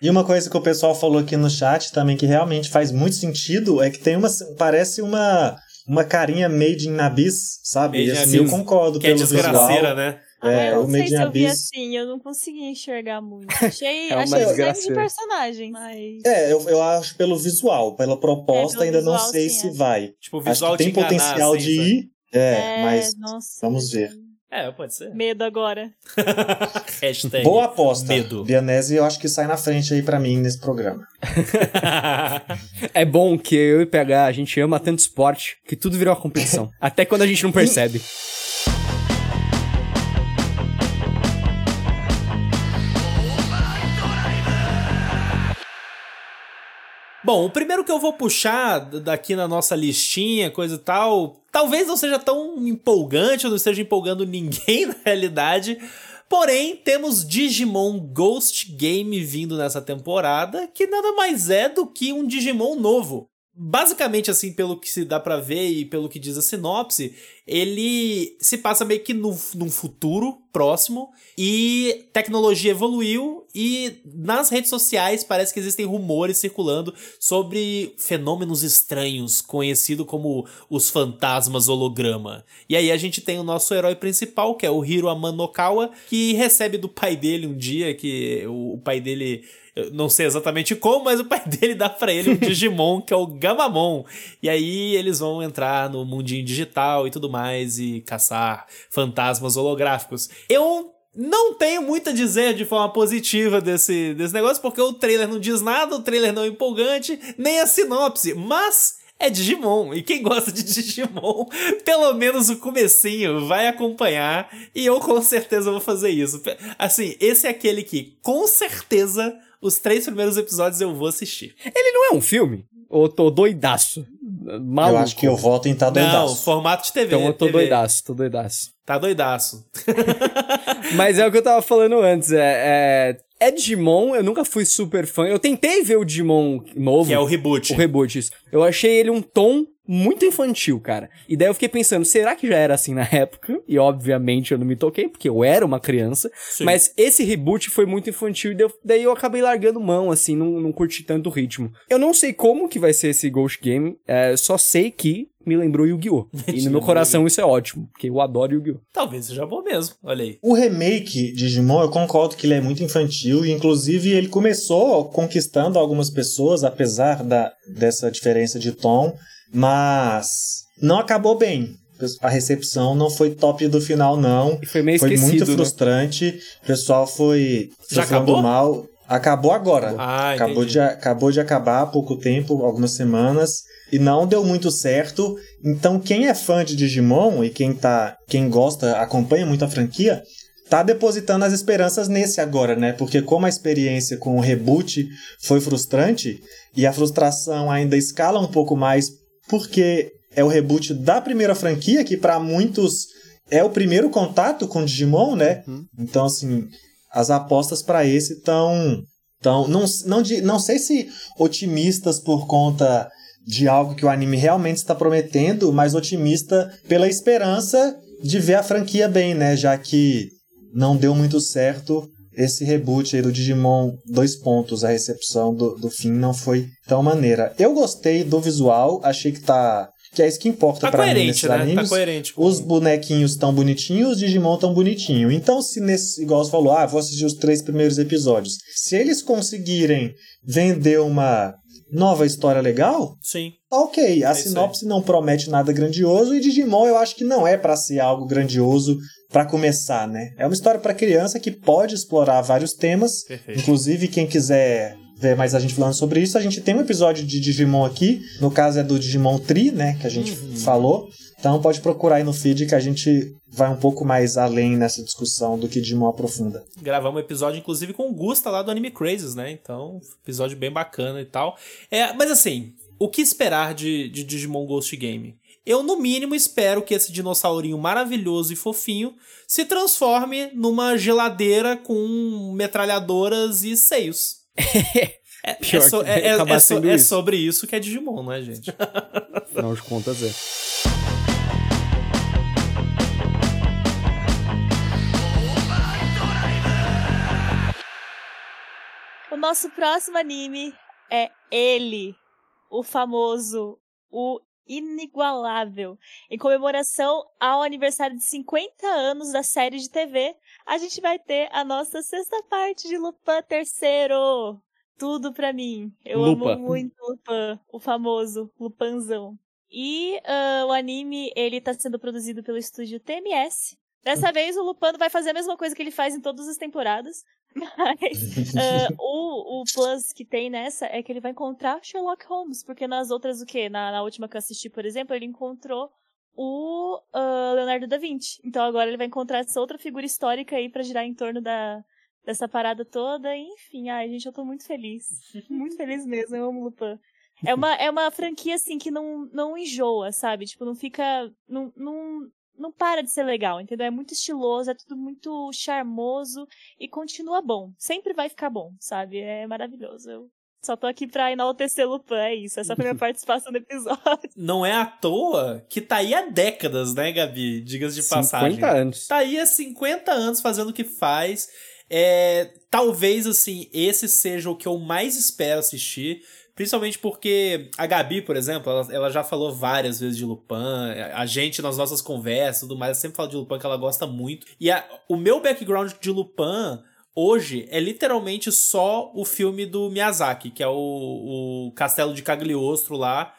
Speaker 2: E uma coisa que o pessoal falou aqui no chat também que realmente faz muito sentido é que tem uma. Parece uma. Uma carinha made in Abyss, sabe?
Speaker 1: Made
Speaker 2: E assim,
Speaker 1: Abyss.
Speaker 2: eu concordo
Speaker 1: Que é
Speaker 2: pelo
Speaker 1: desgraceira,
Speaker 2: visual.
Speaker 1: né?
Speaker 4: Ah,
Speaker 2: É,
Speaker 4: eu
Speaker 2: o
Speaker 4: não sei
Speaker 2: Made
Speaker 4: se eu vi assim, eu não consegui enxergar muito. Achei,
Speaker 3: É
Speaker 4: achei design de personagem, mas.
Speaker 2: É, eu, eu acho pelo visual, pela proposta,
Speaker 4: É,
Speaker 2: ainda não
Speaker 4: visual,
Speaker 2: sei
Speaker 4: sim,
Speaker 2: se
Speaker 4: é.
Speaker 2: vai.
Speaker 1: Tipo, o
Speaker 2: Acho
Speaker 1: visual
Speaker 2: que tem
Speaker 1: enganar,
Speaker 2: potencial
Speaker 1: assim,
Speaker 2: de ir, é, mas
Speaker 4: nossa,
Speaker 2: vamos ver.
Speaker 1: É, pode ser.
Speaker 4: Medo agora.
Speaker 1: Hashtag.
Speaker 2: boa aposta.
Speaker 1: Medo.
Speaker 2: Bianese eu acho que sai na frente aí pra mim nesse programa.
Speaker 3: É bom que eu e o PH, a gente ama tanto esporte que tudo virou uma competição. Até quando a gente não percebe.
Speaker 1: Bom, o primeiro que eu vou puxar daqui na nossa listinha, coisa e tal, talvez não seja tão empolgante, ou não esteja empolgando ninguém na realidade. Porém, temos Digimon Ghost Game vindo nessa temporada, que nada mais é do que um Digimon novo. Basicamente, assim, pelo que se dá pra ver e pelo que diz a sinopse, ele se passa meio que no, num futuro próximo e tecnologia evoluiu e nas redes sociais parece que existem rumores circulando sobre fenômenos estranhos, conhecido como os fantasmas holograma. E aí a gente tem o nosso herói principal, que é o Hiro Amanokawa, que recebe do pai dele um dia que o pai dele eu não sei exatamente como, mas o pai dele dá pra ele um Digimon, que é o Gamamon. E aí eles vão entrar no mundinho digital e tudo mais e caçar fantasmas holográficos. Eu não tenho muito a dizer de forma positiva desse, desse negócio, porque o trailer não diz nada, o trailer não é empolgante, nem a sinopse, mas é Digimon. E quem gosta de Digimon, pelo menos o comecinho vai acompanhar. E eu com certeza vou fazer isso. Assim, esse é aquele que, com certeza, os três primeiros episódios eu vou assistir.
Speaker 3: Ele não é um filme? Ou eu tô doidaço? Maluco.
Speaker 2: Eu acho que eu voto em tá
Speaker 1: Não,
Speaker 2: doidaço.
Speaker 1: formato de TV.
Speaker 3: Então eu tô
Speaker 1: TV.
Speaker 3: doidaço, tô doidaço.
Speaker 1: Tá doidaço.
Speaker 3: Mas é o que eu tava falando antes, é, é, é Digimon, eu nunca fui super fã. Eu tentei ver o Digimon novo.
Speaker 1: Que é o reboot.
Speaker 3: O reboot, isso. Eu achei ele um tom muito infantil, cara. E daí eu fiquei pensando, será que já era assim na época? E obviamente eu não me toquei, porque eu era uma criança.
Speaker 1: Sim.
Speaker 3: Mas esse reboot foi muito infantil e daí eu acabei largando mão, assim, não, não curti tanto o ritmo. Eu não sei como que vai ser esse Ghost Game, é, só sei que me lembrou Yu-Gi-Oh! E no meu coração isso é ótimo, porque eu adoro Yu-Gi-Oh!
Speaker 1: Talvez seja bom mesmo. Olha aí.
Speaker 2: O remake de Digimon, eu concordo que ele é muito infantil, e inclusive ele começou conquistando algumas pessoas, apesar da, dessa diferença de tom, mas não acabou bem. A recepção não foi top do final, não.
Speaker 3: E foi meio
Speaker 2: Foi muito
Speaker 3: né?
Speaker 2: frustrante. O pessoal foi
Speaker 1: Já acabou?
Speaker 2: mal. Acabou agora.
Speaker 1: Ah,
Speaker 2: acabou,
Speaker 1: entendi.
Speaker 2: de, acabou de acabar há pouco tempo, algumas semanas, e não deu muito certo. Então, quem é fã de Digimon e quem tá, quem gosta, acompanha muito a franquia, tá depositando as esperanças nesse agora, né? Porque como a experiência com o reboot foi frustrante e a frustração ainda escala um pouco mais porque é o reboot da primeira franquia que para muitos é o primeiro contato com Digimon, né? Uhum. Então assim, as apostas para esse estão tão não, não, não sei se otimistas por conta de algo que o anime realmente está prometendo, mas otimista pela esperança de ver a franquia bem, né? Já que não deu muito certo esse reboot aí do Digimon dois pontos, a recepção do, do fim não foi tão maneira. Eu gostei do visual, achei que tá que é isso que importa
Speaker 1: tá
Speaker 2: para
Speaker 1: mim nesses né? Tá animes. Tá coerente.
Speaker 2: Com... Os bonequinhos tão bonitinhos, os Digimon tão bonitinho. Então, se nesse, igual você falou, ah, vou assistir os três primeiros episódios. Se eles conseguirem vender uma nova história legal,
Speaker 1: sim.
Speaker 2: Ok, a é sinopse não promete nada grandioso e Digimon eu acho que não é para ser algo grandioso para começar, né? É uma história para criança que pode explorar vários temas. Perfeito. Inclusive, quem quiser ver mais a gente falando sobre isso, a gente tem um episódio de Digimon aqui. No caso é do Digimon Tri, né? Que a gente uhum. falou. Então pode procurar aí no feed que a gente vai um pouco mais além nessa discussão do que Digimon aprofunda.
Speaker 1: Gravamos um episódio, inclusive, com o Gusta lá do Anime Crazes, né? Então, episódio bem bacana e tal. É, mas assim, o que esperar de, de Digimon Ghost Game? Eu, no mínimo, espero que esse dinossaurinho maravilhoso e fofinho se transforme numa geladeira com metralhadoras e seios. É, é, so, é, é, é, so, é sobre isso que é Digimon, não é, gente?
Speaker 3: Afinal de contas, é.
Speaker 4: O nosso próximo anime é ele, o famoso, o inigualável. Em comemoração ao aniversário de 50 anos da série de TV, a gente vai ter a nossa sexta parte de Lupin terceiro. Tudo pra mim. Eu Lupa. amo muito Lupin, o famoso Lupanzão. E uh, o anime, ele tá sendo produzido pelo estúdio TMS. Dessa vez o Lupano vai fazer a mesma coisa que ele faz em todas as temporadas. Mas uh, o, o plus que tem nessa é que ele vai encontrar Sherlock Holmes. Porque nas outras, o quê? Na, na última que eu assisti, por exemplo, ele encontrou o uh, Leonardo da Vinci. Então agora ele vai encontrar essa outra figura histórica aí para girar em torno da, dessa parada toda. enfim, ai, gente, eu tô muito feliz. muito feliz mesmo, eu amo Lupin. É uma, é uma franquia, assim, que não, não enjoa, sabe? Tipo, não fica. Não, não, não para de ser legal, entendeu? É muito estiloso, é tudo muito charmoso e continua bom. Sempre vai ficar bom, sabe? É maravilhoso. Eu só tô aqui pra enaltecer Lupin, é isso. Essa foi a minha participação no episódio.
Speaker 1: Não é à toa que tá aí há décadas, né, Gabi? Digas de passagem.
Speaker 3: 50 anos.
Speaker 1: Tá aí há 50 anos fazendo o que faz. É, talvez, assim, esse seja o que eu mais espero assistir. Principalmente porque a Gabi, por exemplo, ela, ela, já falou várias vezes de Lupin. A gente, nas nossas conversas tudo mais, sempre fala de Lupin que ela gosta muito. E a, o meu background de Lupin hoje é literalmente só o filme do Miyazaki, que é o, o Castelo de Cagliostro lá,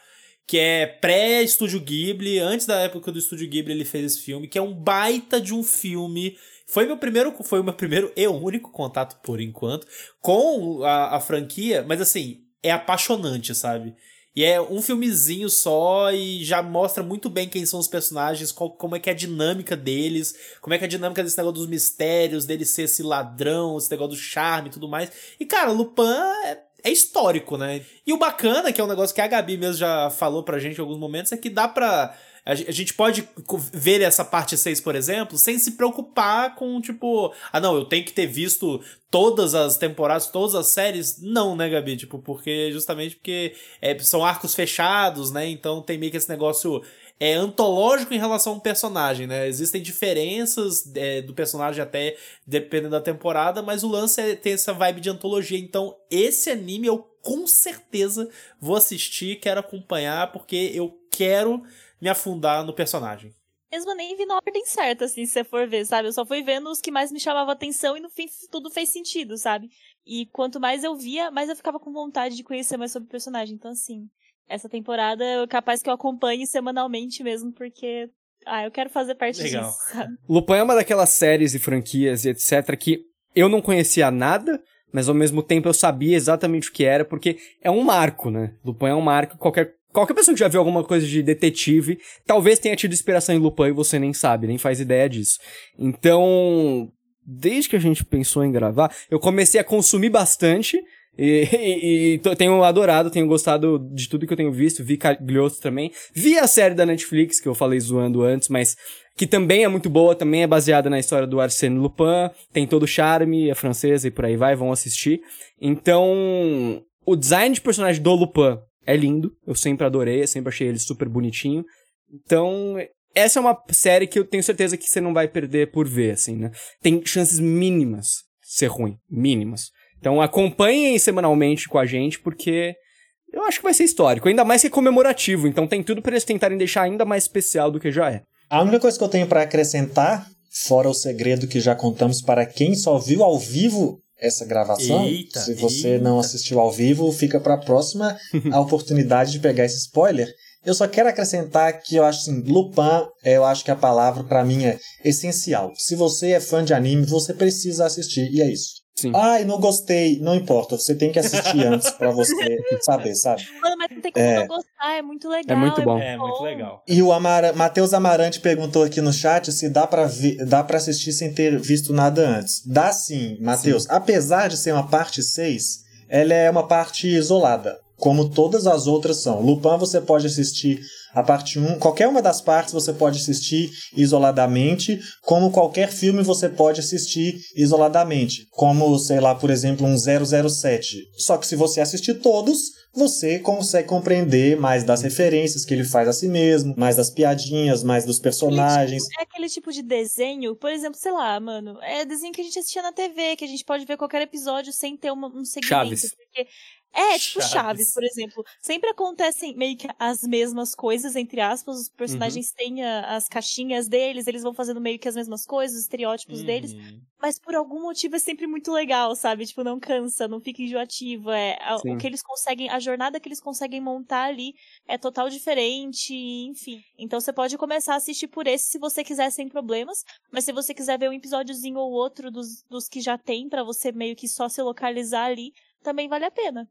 Speaker 1: que é pré-Estúdio Ghibli, antes da época do Estúdio Ghibli ele fez esse filme, que é um baita de um filme. Foi meu primeiro, foi o meu primeiro e único contato por enquanto com a, a franquia, mas assim, é apaixonante, sabe? E é um filmezinho só e já mostra muito bem quem são os personagens, qual, como é que é a dinâmica deles, como é que é a dinâmica desse negócio dos mistérios, dele ser esse ladrão, esse negócio do charme e tudo mais. E, cara, Lupin é, é histórico, né? E o bacana, que é um negócio que a Gabi mesmo já falou pra gente em alguns momentos, é que dá pra a gente pode ver essa parte 6, por exemplo, sem se preocupar com, tipo, ah, não, eu tenho que ter visto todas as temporadas, todas as séries. Não, né, Gabi? Tipo, porque justamente porque é, são arcos fechados, né? Então tem meio que esse negócio é antológico em relação ao personagem, né? Existem diferenças é, do personagem até dependendo da temporada, mas o lance é ter essa vibe de antologia. Então, esse anime eu com certeza vou assistir, quero acompanhar, porque eu quero me afundar no personagem.
Speaker 4: Mesmo nem vi na ordem certa, assim, se você for ver, sabe? Eu só fui vendo os que mais me chamavam atenção e no fim tudo fez sentido, sabe? E quanto mais eu via, mais eu ficava com vontade de conhecer mais sobre o personagem. Então, assim, essa temporada é capaz que eu acompanhe semanalmente mesmo, porque. Ah, eu quero fazer parte Legal. disso, sabe?
Speaker 3: Lupin é uma daquelas séries e franquias e etc. que eu não conhecia nada, mas ao mesmo tempo eu sabia exatamente o que era, porque é um marco, né? Lupin é um marco, qualquer Qualquer pessoa que já viu alguma coisa de detetive, talvez tenha tido inspiração em Lupin e você nem sabe, nem faz ideia disso. Então, desde que a gente pensou em gravar, eu comecei a consumir bastante. E, e, e tenho adorado, tenho gostado de tudo que eu tenho visto. Vi Cagliostro também. Vi a série da Netflix, que eu falei zoando antes, mas que também é muito boa, também é baseada na história do Arsène Lupin. Tem todo o charme, é francesa e por aí vai, vão assistir. Então, o design de personagem do Lupin é lindo. Eu sempre adorei, eu sempre achei ele super bonitinho. Então, essa é uma série que eu tenho certeza que você não vai perder por ver, assim, né? Tem chances mínimas de ser ruim. Mínimas. Então acompanhem semanalmente com a gente, porque eu acho que vai ser histórico. Ainda mais que é comemorativo. Então tem tudo para eles tentarem deixar ainda mais especial do que já é.
Speaker 2: A única coisa que eu tenho para acrescentar, fora o segredo que já contamos para quem só viu ao vivo essa gravação,
Speaker 1: eita,
Speaker 2: se você
Speaker 1: eita.
Speaker 2: não assistiu ao vivo, fica para a próxima a oportunidade de pegar esse spoiler. Eu só quero acrescentar que eu acho assim, Lupin, eu acho que a palavra para mim é essencial. Se você é fã de anime, você precisa assistir e é isso.
Speaker 3: Sim.
Speaker 2: Ai, não gostei, não importa, você tem que assistir antes para você saber, sabe?
Speaker 4: Mano, mas não tem como
Speaker 2: É.
Speaker 4: não gostar, é muito legal.
Speaker 3: É muito bom.
Speaker 1: É, muito legal.
Speaker 2: E o Amara... Matheus Amarante perguntou aqui no chat se dá pra, ver, dá pra assistir sem ter visto nada antes. Dá sim, Matheus. Apesar de ser uma parte 6, ela é uma parte isolada, como todas as outras são. Lupin você pode assistir a parte 1, qualquer uma das partes você pode assistir isoladamente, como qualquer filme você pode assistir isoladamente, como, sei lá, por exemplo, um 007. Só que se você assistir todos, você consegue compreender mais das referências que ele faz a si mesmo, mais das piadinhas, mais dos personagens.
Speaker 4: É aquele tipo de desenho, por exemplo, sei lá, mano, é desenho que a gente assistia na TV, que a gente pode ver qualquer episódio sem ter uma, um segmento.
Speaker 3: Chaves.
Speaker 4: Porque é, tipo
Speaker 1: Chaves.
Speaker 4: Chaves. por exemplo. Sempre acontecem meio que as mesmas coisas, entre aspas. Os personagens têm a- as caixinhas deles, eles vão fazendo meio que as mesmas coisas, os estereótipos deles.
Speaker 1: Uhum.
Speaker 4: Mas por algum motivo é sempre muito legal, sabe? Tipo, não cansa, não fica enjoativo. É, a- o que eles conseguem, a jornada que eles conseguem montar ali é total diferente, enfim. Então você pode começar a assistir por esse se você quiser sem problemas. Mas se você quiser ver um episódiozinho ou outro dos, dos que já tem, pra você meio que só se localizar ali, também vale a pena.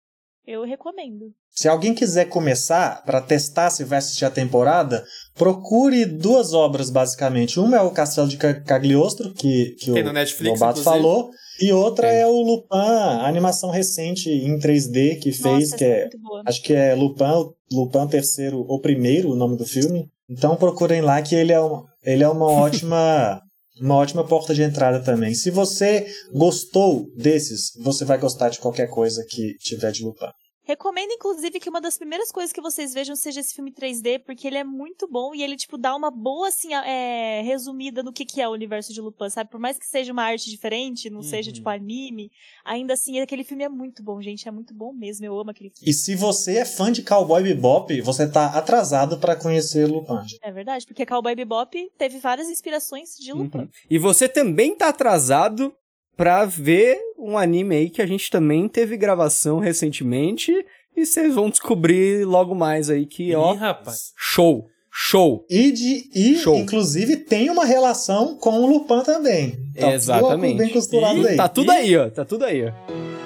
Speaker 4: Eu recomendo.
Speaker 2: Se alguém quiser começar para testar se vai assistir a temporada, procure duas obras basicamente. Uma é o Castelo de Ca- Cagliostro, que, que
Speaker 1: Tem
Speaker 2: o
Speaker 1: no Netflix,
Speaker 2: Lobato
Speaker 1: inclusive.
Speaker 2: falou, e outra
Speaker 3: Tem.
Speaker 2: é o Lupin, a animação recente em 3D que fez,
Speaker 4: Nossa,
Speaker 2: que é
Speaker 4: muito boa.
Speaker 2: Acho que é Lupin, Lupin terceiro ou primeiro, o nome do filme. Então procurem lá que ele é, um, ele é uma ótima uma ótima porta de entrada também. Se você gostou desses, você vai gostar de qualquer coisa que tiver de Lupin.
Speaker 4: Recomendo, inclusive, que uma das primeiras coisas que vocês vejam seja esse filme 3D, porque ele é muito bom e ele, tipo, dá uma boa, assim, é, resumida no que, que é o universo de Lupin, sabe? Por mais que seja uma arte diferente, não seja,
Speaker 1: Uhum.
Speaker 4: tipo, anime, ainda assim, aquele filme é muito bom, gente. É muito bom mesmo. Eu amo aquele filme.
Speaker 2: E se você é fã de Cowboy Bebop, você tá atrasado para conhecer Lupin.
Speaker 4: É verdade, porque Cowboy Bebop teve várias inspirações de Lupin.
Speaker 3: Uhum. E você também tá atrasado pra ver um anime aí que a gente também teve gravação recentemente e vocês vão descobrir logo mais aí que, ó,
Speaker 1: Ih, rapaz.
Speaker 3: show, show.
Speaker 2: E, de, e
Speaker 3: Show.
Speaker 2: inclusive, tem uma relação com o Lupin também. Tá
Speaker 3: Exatamente.
Speaker 2: tudo bem costurado
Speaker 1: Ih,
Speaker 2: aí.
Speaker 3: Tá tudo aí, ó, tá tudo aí, ó.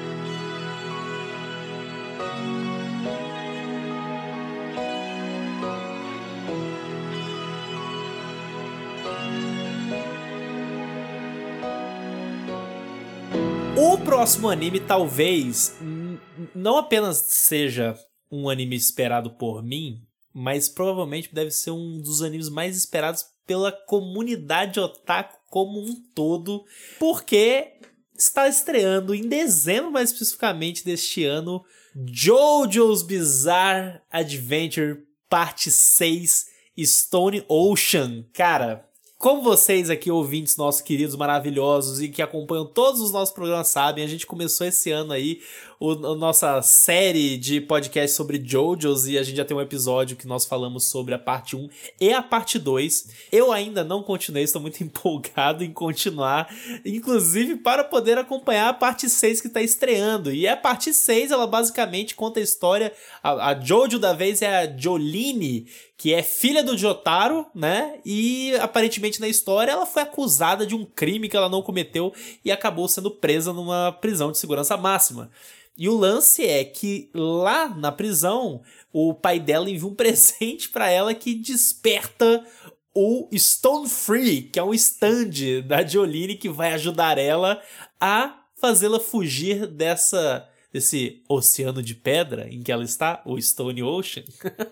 Speaker 1: O próximo anime talvez não apenas seja um anime esperado por mim, mas provavelmente deve ser um dos animes mais esperados pela comunidade otaku como um todo, porque está estreando em dezembro, mais especificamente deste ano, JoJo's Bizarre Adventure Parte 6 Stone Ocean. Cara, como vocês aqui, ouvintes nossos queridos, maravilhosos e que acompanham todos os nossos programas sabem, a gente começou esse ano aí o, a nossa série de podcast sobre JoJo's e a gente já tem um episódio que nós falamos sobre a parte 1 e a parte 2. Eu ainda não continuei, estou muito empolgado em continuar, inclusive para poder acompanhar a parte 6 que está estreando. E a parte 6, ela basicamente conta a história, a, a Jojo da vez é a Jolene, que é filha do Jotaro, né? E aparentemente na história ela foi acusada de um crime que ela não cometeu e acabou sendo presa numa prisão de segurança máxima. E o lance é que lá na prisão, o pai dela envia um presente pra ela que desperta o Stone Free, que é um stand da Jolene que vai ajudar ela a fazê-la fugir dessa desse oceano de pedra em que ela está, o Stone Ocean.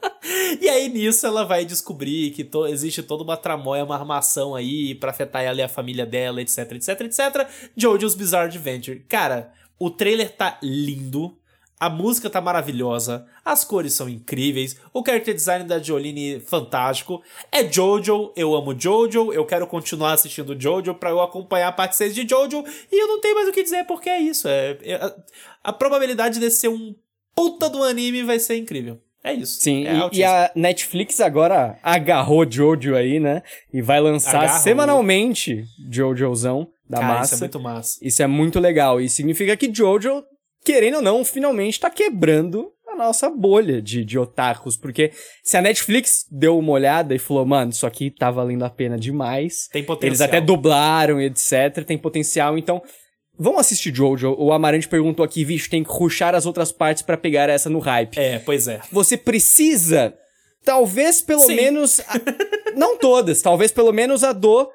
Speaker 1: e aí nisso ela vai descobrir que to existe toda uma tramóia, uma armação aí para afetar ela e a família dela, etc, etc, etc. Jojo's Bizarre Adventure. Cara, o trailer tá lindo. A música tá maravilhosa, as cores são incríveis, o character design da Jolene fantástico. É Jojo, eu amo Jojo, eu quero continuar assistindo Jojo para eu acompanhar a parte 6 de Jojo e eu não tenho mais o que dizer porque é isso. É, é a, a, probabilidade de ser um puta do anime vai ser incrível. É isso.
Speaker 3: Sim,
Speaker 1: é
Speaker 3: e, e, a Netflix agora agarrou Jojo aí, né? E vai lançar semanalmente Jojozão da
Speaker 1: Cara,
Speaker 3: massa.
Speaker 1: Isso é muito massa.
Speaker 3: Isso é muito legal. E significa que Jojo querendo ou não, finalmente tá quebrando a nossa bolha de, de otakus. Porque se a Netflix deu uma olhada e falou, mano, isso aqui tá valendo a pena demais.
Speaker 1: Tem potencial.
Speaker 3: Eles até dublaram, etc. Tem potencial. Então, vamos assistir Jojo. O Amarante perguntou aqui, bicho, tem que ruxar as outras partes para pegar essa no hype.
Speaker 1: É, pois é.
Speaker 3: Você precisa, talvez pelo
Speaker 1: Sim.
Speaker 3: menos. A, não todas, talvez pelo menos a do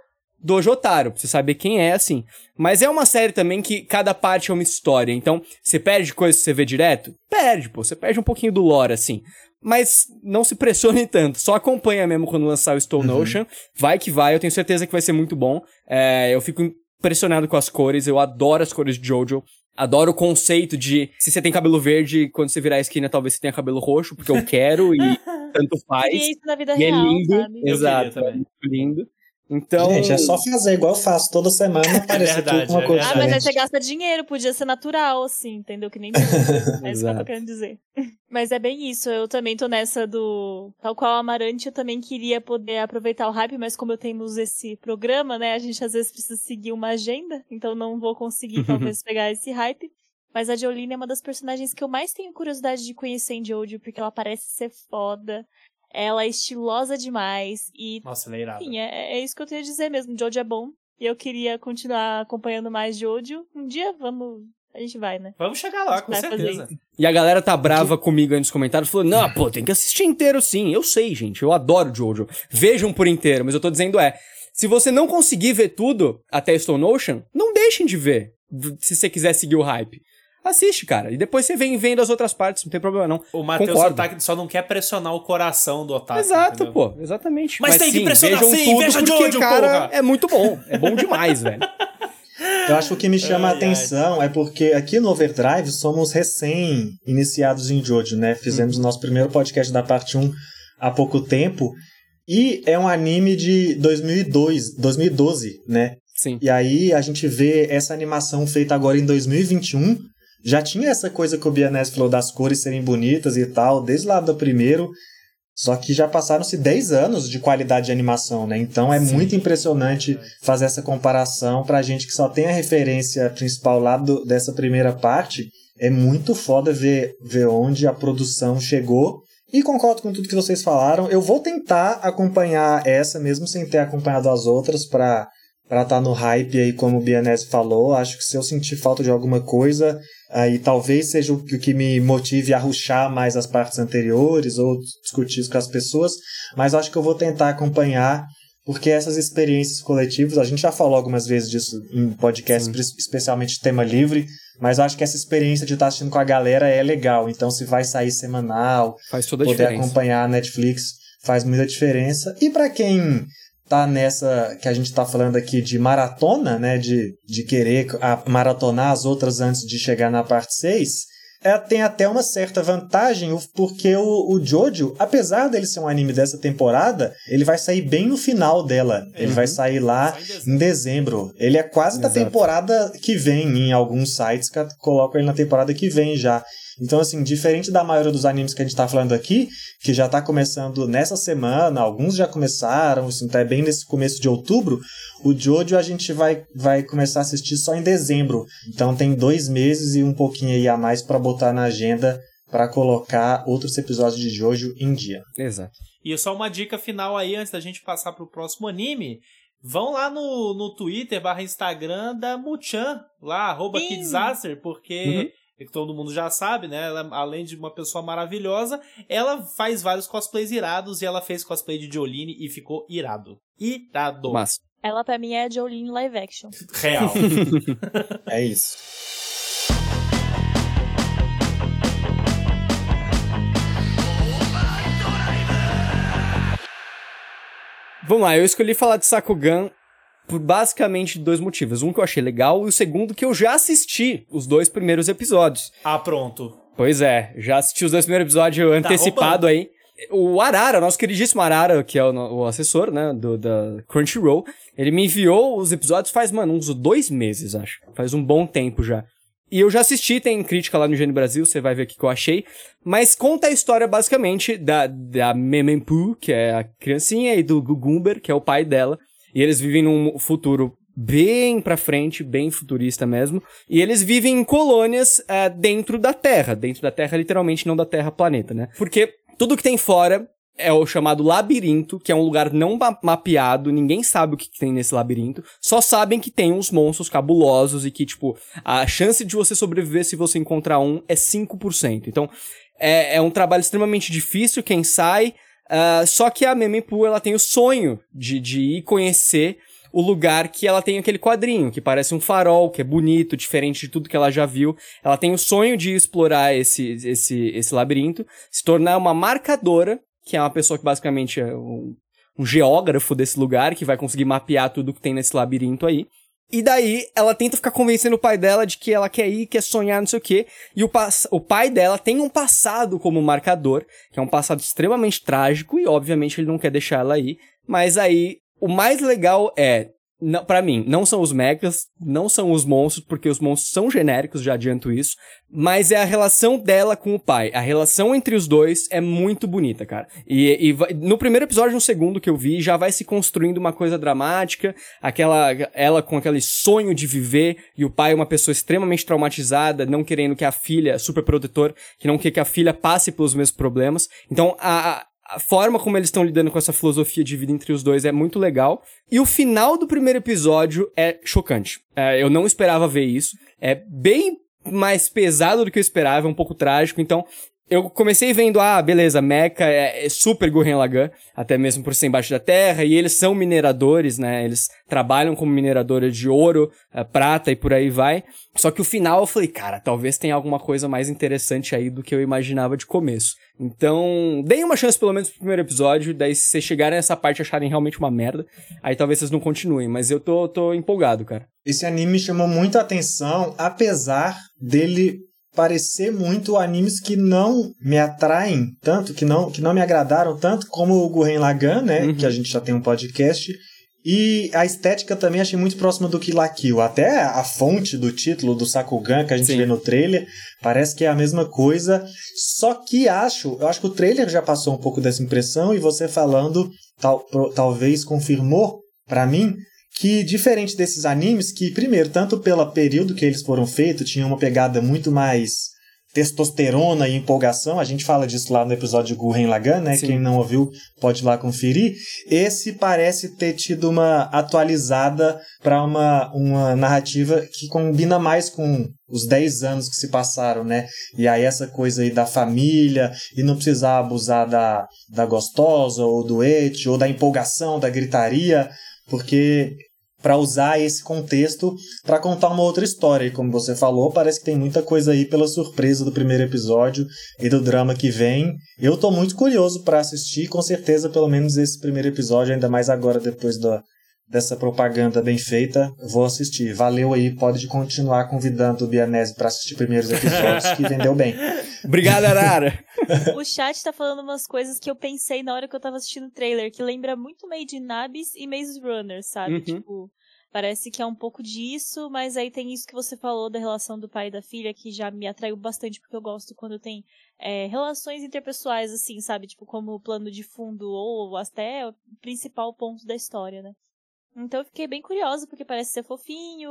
Speaker 3: do Jotaro, pra você saber quem é, assim. Mas é uma série também que cada parte é uma história. Então, você perde coisas que você vê direto? Perde, pô. Você perde um pouquinho do lore, assim. Mas não se pressione tanto. Só acompanha mesmo quando lançar o Stone
Speaker 1: Uhum.
Speaker 3: Ocean. Vai que vai. Eu tenho certeza que vai ser muito bom. É, eu fico impressionado com as cores. Eu adoro as cores de Jojo. Adoro o conceito de se você tem cabelo verde, quando você virar a esquina, talvez você tenha cabelo roxo, porque eu quero e tanto faz.
Speaker 4: Queria isso na vida
Speaker 3: E é
Speaker 4: real,
Speaker 3: lindo.
Speaker 4: sabe?
Speaker 1: Eu
Speaker 3: Exato, é lindo. Então.
Speaker 2: Gente, é só fazer igual eu faço toda semana, aparecer
Speaker 1: verdade,
Speaker 2: tudo com uma
Speaker 1: é
Speaker 2: coisa
Speaker 4: Ah, mas aí você gasta dinheiro, podia ser natural, assim, entendeu? Que nem tudo. É isso que eu tô querendo dizer. Mas é bem isso, eu também tô nessa do. Tal qual o Amarante, eu também queria poder aproveitar o hype, mas como eu temos esse programa, né, a gente às vezes precisa seguir uma agenda, então não vou conseguir talvez pegar esse hype. Mas a Jolene é uma das personagens que eu mais tenho curiosidade de conhecer em Jojo, porque ela parece ser foda. Ela é estilosa demais e
Speaker 1: Nossa, ela é irada.
Speaker 4: enfim, é, é isso que eu tenho a dizer mesmo. Jojo é bom. E eu queria continuar acompanhando mais Jojo. Um dia vamos. A gente vai, né?
Speaker 1: Vamos chegar lá, com certeza.
Speaker 3: E a galera tá brava comigo aí nos comentários, falando, não, pô, tem que assistir inteiro sim. Eu sei, gente, eu adoro Jojo. Vejam por inteiro, mas eu tô dizendo é, se você não conseguir ver tudo até Stone Ocean, não deixem de ver, se você quiser seguir o hype. Assiste, cara, e depois você vem vendo as outras partes, não tem problema não.
Speaker 1: O Matheus
Speaker 3: Concordo.
Speaker 1: só, tá- só não quer pressionar o coração do Otaku.
Speaker 3: Exato,
Speaker 1: entendeu?
Speaker 3: pô, exatamente.
Speaker 1: Mas tem que
Speaker 3: sim,
Speaker 1: pressionar
Speaker 3: vejam
Speaker 1: sim,
Speaker 3: tudo
Speaker 1: veja
Speaker 3: porque,
Speaker 1: Jojo,
Speaker 3: cara,
Speaker 1: porra.
Speaker 3: é muito bom, é bom demais, velho.
Speaker 2: Eu acho que o que me chama
Speaker 1: Ai,
Speaker 2: a atenção é porque aqui no Overdrive somos recém-iniciados em Jojo, né? Fizemos o nosso primeiro podcast da parte 1 há pouco tempo. E é um anime de 2002, 2012, né?
Speaker 3: Sim.
Speaker 2: E aí a gente vê essa animação feita agora em 2021. Já tinha essa coisa que o Bianese falou das cores serem bonitas e tal, desde lá do primeiro. Só que já passaram-se 10 anos de qualidade de animação, né? Então é
Speaker 1: Sim.
Speaker 2: muito impressionante fazer essa comparação pra gente que só tem a referência principal lá do- dessa primeira parte. É muito foda ver, ver onde a produção chegou. E concordo com tudo que vocês falaram. Eu vou tentar acompanhar essa, mesmo sem ter acompanhado as outras, pra para estar no hype aí, como o Bianese falou. Acho que se eu sentir falta de alguma coisa, aí talvez seja o que me motive a ruxar mais as partes anteriores ou discutir isso com as pessoas. Mas acho que eu vou tentar acompanhar, porque essas experiências coletivas, a gente já falou algumas vezes disso em podcasts,
Speaker 3: Sim.
Speaker 2: especialmente tema livre, mas eu acho que essa experiência de estar assistindo com a galera é legal. Então, se vai sair semanal,
Speaker 3: Faz toda a
Speaker 2: poder
Speaker 3: diferença.
Speaker 2: acompanhar a Netflix faz muita diferença. E para quem tá nessa que a gente tá falando aqui de maratona, né, de, de querer a- maratonar as outras antes de chegar na parte 6, é, tem até uma certa vantagem, porque o, o Jojo, apesar dele ser um anime dessa temporada, ele vai sair bem no final dela. Ele
Speaker 1: Uhum.
Speaker 2: vai sair lá
Speaker 1: Sai em dezembro.
Speaker 2: em dezembro. Ele é quase da
Speaker 3: Exato.
Speaker 2: temporada que vem, em alguns sites que colocam ele na temporada que vem já. Então, assim, diferente da maioria dos animes que a gente tá falando aqui, que já tá começando nessa semana, alguns já começaram, assim, tá bem nesse começo de outubro, o Jojo a gente vai, vai começar a assistir só em dezembro. Então tem dois meses e um pouquinho aí a mais pra botar na agenda pra colocar outros episódios de Jojo em dia.
Speaker 3: Exato.
Speaker 1: E só uma dica final aí, antes da gente passar pro próximo anime. Vão lá no, no Twitter barra Instagram da Muchan, lá, arroba. Kidsaster, porque
Speaker 3: Uhum.
Speaker 1: Que todo mundo já sabe, né? Ela, além de uma pessoa maravilhosa, ela faz vários cosplays irados e ela fez cosplay de Jolene e ficou irado. Irado.
Speaker 3: Mas,
Speaker 4: Ela pra mim é Jolene live action.
Speaker 1: Real.
Speaker 2: É isso.
Speaker 3: vamos lá, eu escolhi falar de Sakugan por basicamente dois motivos. Um que eu achei legal e o segundo que eu já assisti os dois primeiros episódios.
Speaker 1: ah, pronto.
Speaker 3: Pois é, já assisti os dois primeiros episódios antecipado aí. O Arara, nosso queridíssimo Arara, que é o, o assessor, né, do, da Crunchyroll, ele me enviou os episódios faz, mano, uns dois meses, acho. Faz um bom tempo já. E eu já assisti, tem crítica lá no Gênio Brasil, você vai ver o que que eu achei. Mas conta a história, basicamente, da, da Memempu, que é a criancinha, e do Gugumber, que é o pai dela. E eles vivem num futuro bem pra frente, bem futurista mesmo. E eles vivem em colônias ah, dentro da Terra. Dentro da Terra, literalmente, não da Terra planeta, né? Porque tudo que tem fora é o chamado labirinto, que é um lugar não ma- mapeado, ninguém sabe o que, que tem nesse labirinto, só sabem que tem uns monstros cabulosos e que, tipo, a chance de você sobreviver se você encontrar um é 5%. Então, é, é um trabalho extremamente difícil, quem sai, ah, só que a Memempu, ela tem o sonho de, de ir conhecer o lugar que ela tem aquele quadrinho, que parece um farol, que é bonito, diferente de tudo que ela já viu. Ela tem o sonho de explorar esse, esse, esse labirinto, se tornar uma marcadora, que é uma pessoa que basicamente é um, um geógrafo desse lugar, que vai conseguir mapear tudo que tem nesse labirinto aí. E daí, ela tenta ficar convencendo o pai dela de que ela quer ir, quer sonhar, não sei o quê. E o, o pai dela tem um passado como marcador, que é um passado extremamente trágico, e obviamente ele não quer deixar ela ir. Mas aí, o mais legal é, não, para mim, não são os mechas, não são os monstros, porque os monstros são genéricos, já adianto isso, mas é a relação dela com o pai. A relação entre os dois é muito bonita, cara. E, e no primeiro episódio, no segundo que eu vi, já vai se construindo uma coisa dramática, aquela ela com aquele sonho de viver e o pai uma pessoa extremamente traumatizada, não querendo que a filha, super protetor, que não quer que a filha passe pelos mesmos problemas. Então, a, a- a forma como eles estão lidando com essa filosofia de vida entre os dois é muito legal. E o final do primeiro episódio é chocante. É, eu não esperava ver isso. É bem mais pesado do que eu esperava, é um pouco trágico. Então, eu comecei vendo, ah, beleza, Mecha é, é super Gurren Lagann, até mesmo por ser embaixo da terra, e eles são mineradores, né? Eles trabalham como mineradores de ouro, eh, prata e por aí vai. Só que o final eu falei, cara, talvez tenha alguma coisa mais interessante aí do que eu imaginava de começo. Então, deem uma chance pelo menos pro primeiro episódio, daí se vocês chegarem nessa parte e acharem realmente uma merda, aí talvez vocês não continuem, mas eu tô, tô empolgado, cara.
Speaker 2: Esse anime me chamou muito a atenção, apesar dele parecer muito animes que não me atraem tanto, que não, que não me agradaram tanto, como o Gurren Lagann, né?
Speaker 3: Uhum.
Speaker 2: Que a gente já tem um podcast. E a estética também achei muito próxima do Kill la Kill. Até a fonte do título do Sakugan que a gente
Speaker 3: Sim.
Speaker 2: vê no trailer parece que é a mesma coisa. Só que acho, eu acho que o trailer já passou um pouco dessa impressão e você falando tal, talvez confirmou pra mim que diferente desses animes que primeiro tanto pelo período que eles foram feitos tinha uma pegada muito mais testosterona e empolgação. A gente fala disso lá no episódio de Gurren Lagann, né?
Speaker 3: Sim.
Speaker 2: Quem não ouviu pode ir lá conferir. Esse parece ter tido uma atualizada para uma, uma narrativa que combina mais com os 10 anos que se passaram, né? E aí essa coisa aí da família e não precisar abusar da, da gostosa ou do et ou da empolgação, da gritaria, porque para usar esse contexto para contar uma outra história. E como você falou, parece que tem muita coisa aí pela surpresa do primeiro episódio e do drama que vem. Eu tô muito curioso para assistir, com certeza, pelo menos esse primeiro episódio, ainda mais agora depois da, dessa propaganda bem feita, vou assistir. Valeu aí, pode continuar convidando o Bianese para assistir primeiros episódios, que vendeu bem.
Speaker 3: Obrigado, Arara!
Speaker 4: O chat tá falando umas coisas que eu pensei na hora que eu tava assistindo o trailer, que lembra muito Made in Abyss e Maze Runner, sabe?
Speaker 3: Uhum.
Speaker 4: Tipo, parece que é um pouco disso, mas aí tem isso que você falou da relação do pai e da filha, que já me atraiu bastante, porque eu gosto quando tem é, relações interpessoais, assim, sabe? Tipo, como plano de fundo ou até o principal ponto da história, né? Então eu fiquei bem curiosa, porque parece ser fofinho.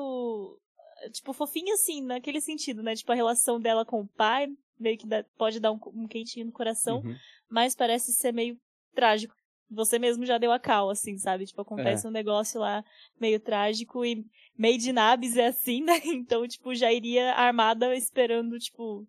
Speaker 4: Tipo, fofinho assim, naquele sentido, né? Tipo, a relação dela com o pai, meio que dá- pode dar um, um quentinho no coração,
Speaker 3: Uhum.
Speaker 4: mas parece ser meio trágico. você mesmo já deu a cal, assim, sabe? Tipo, acontece
Speaker 3: É.
Speaker 4: um negócio lá meio trágico e Made in Abyss é assim, né? Então, tipo, já iria armada esperando, tipo,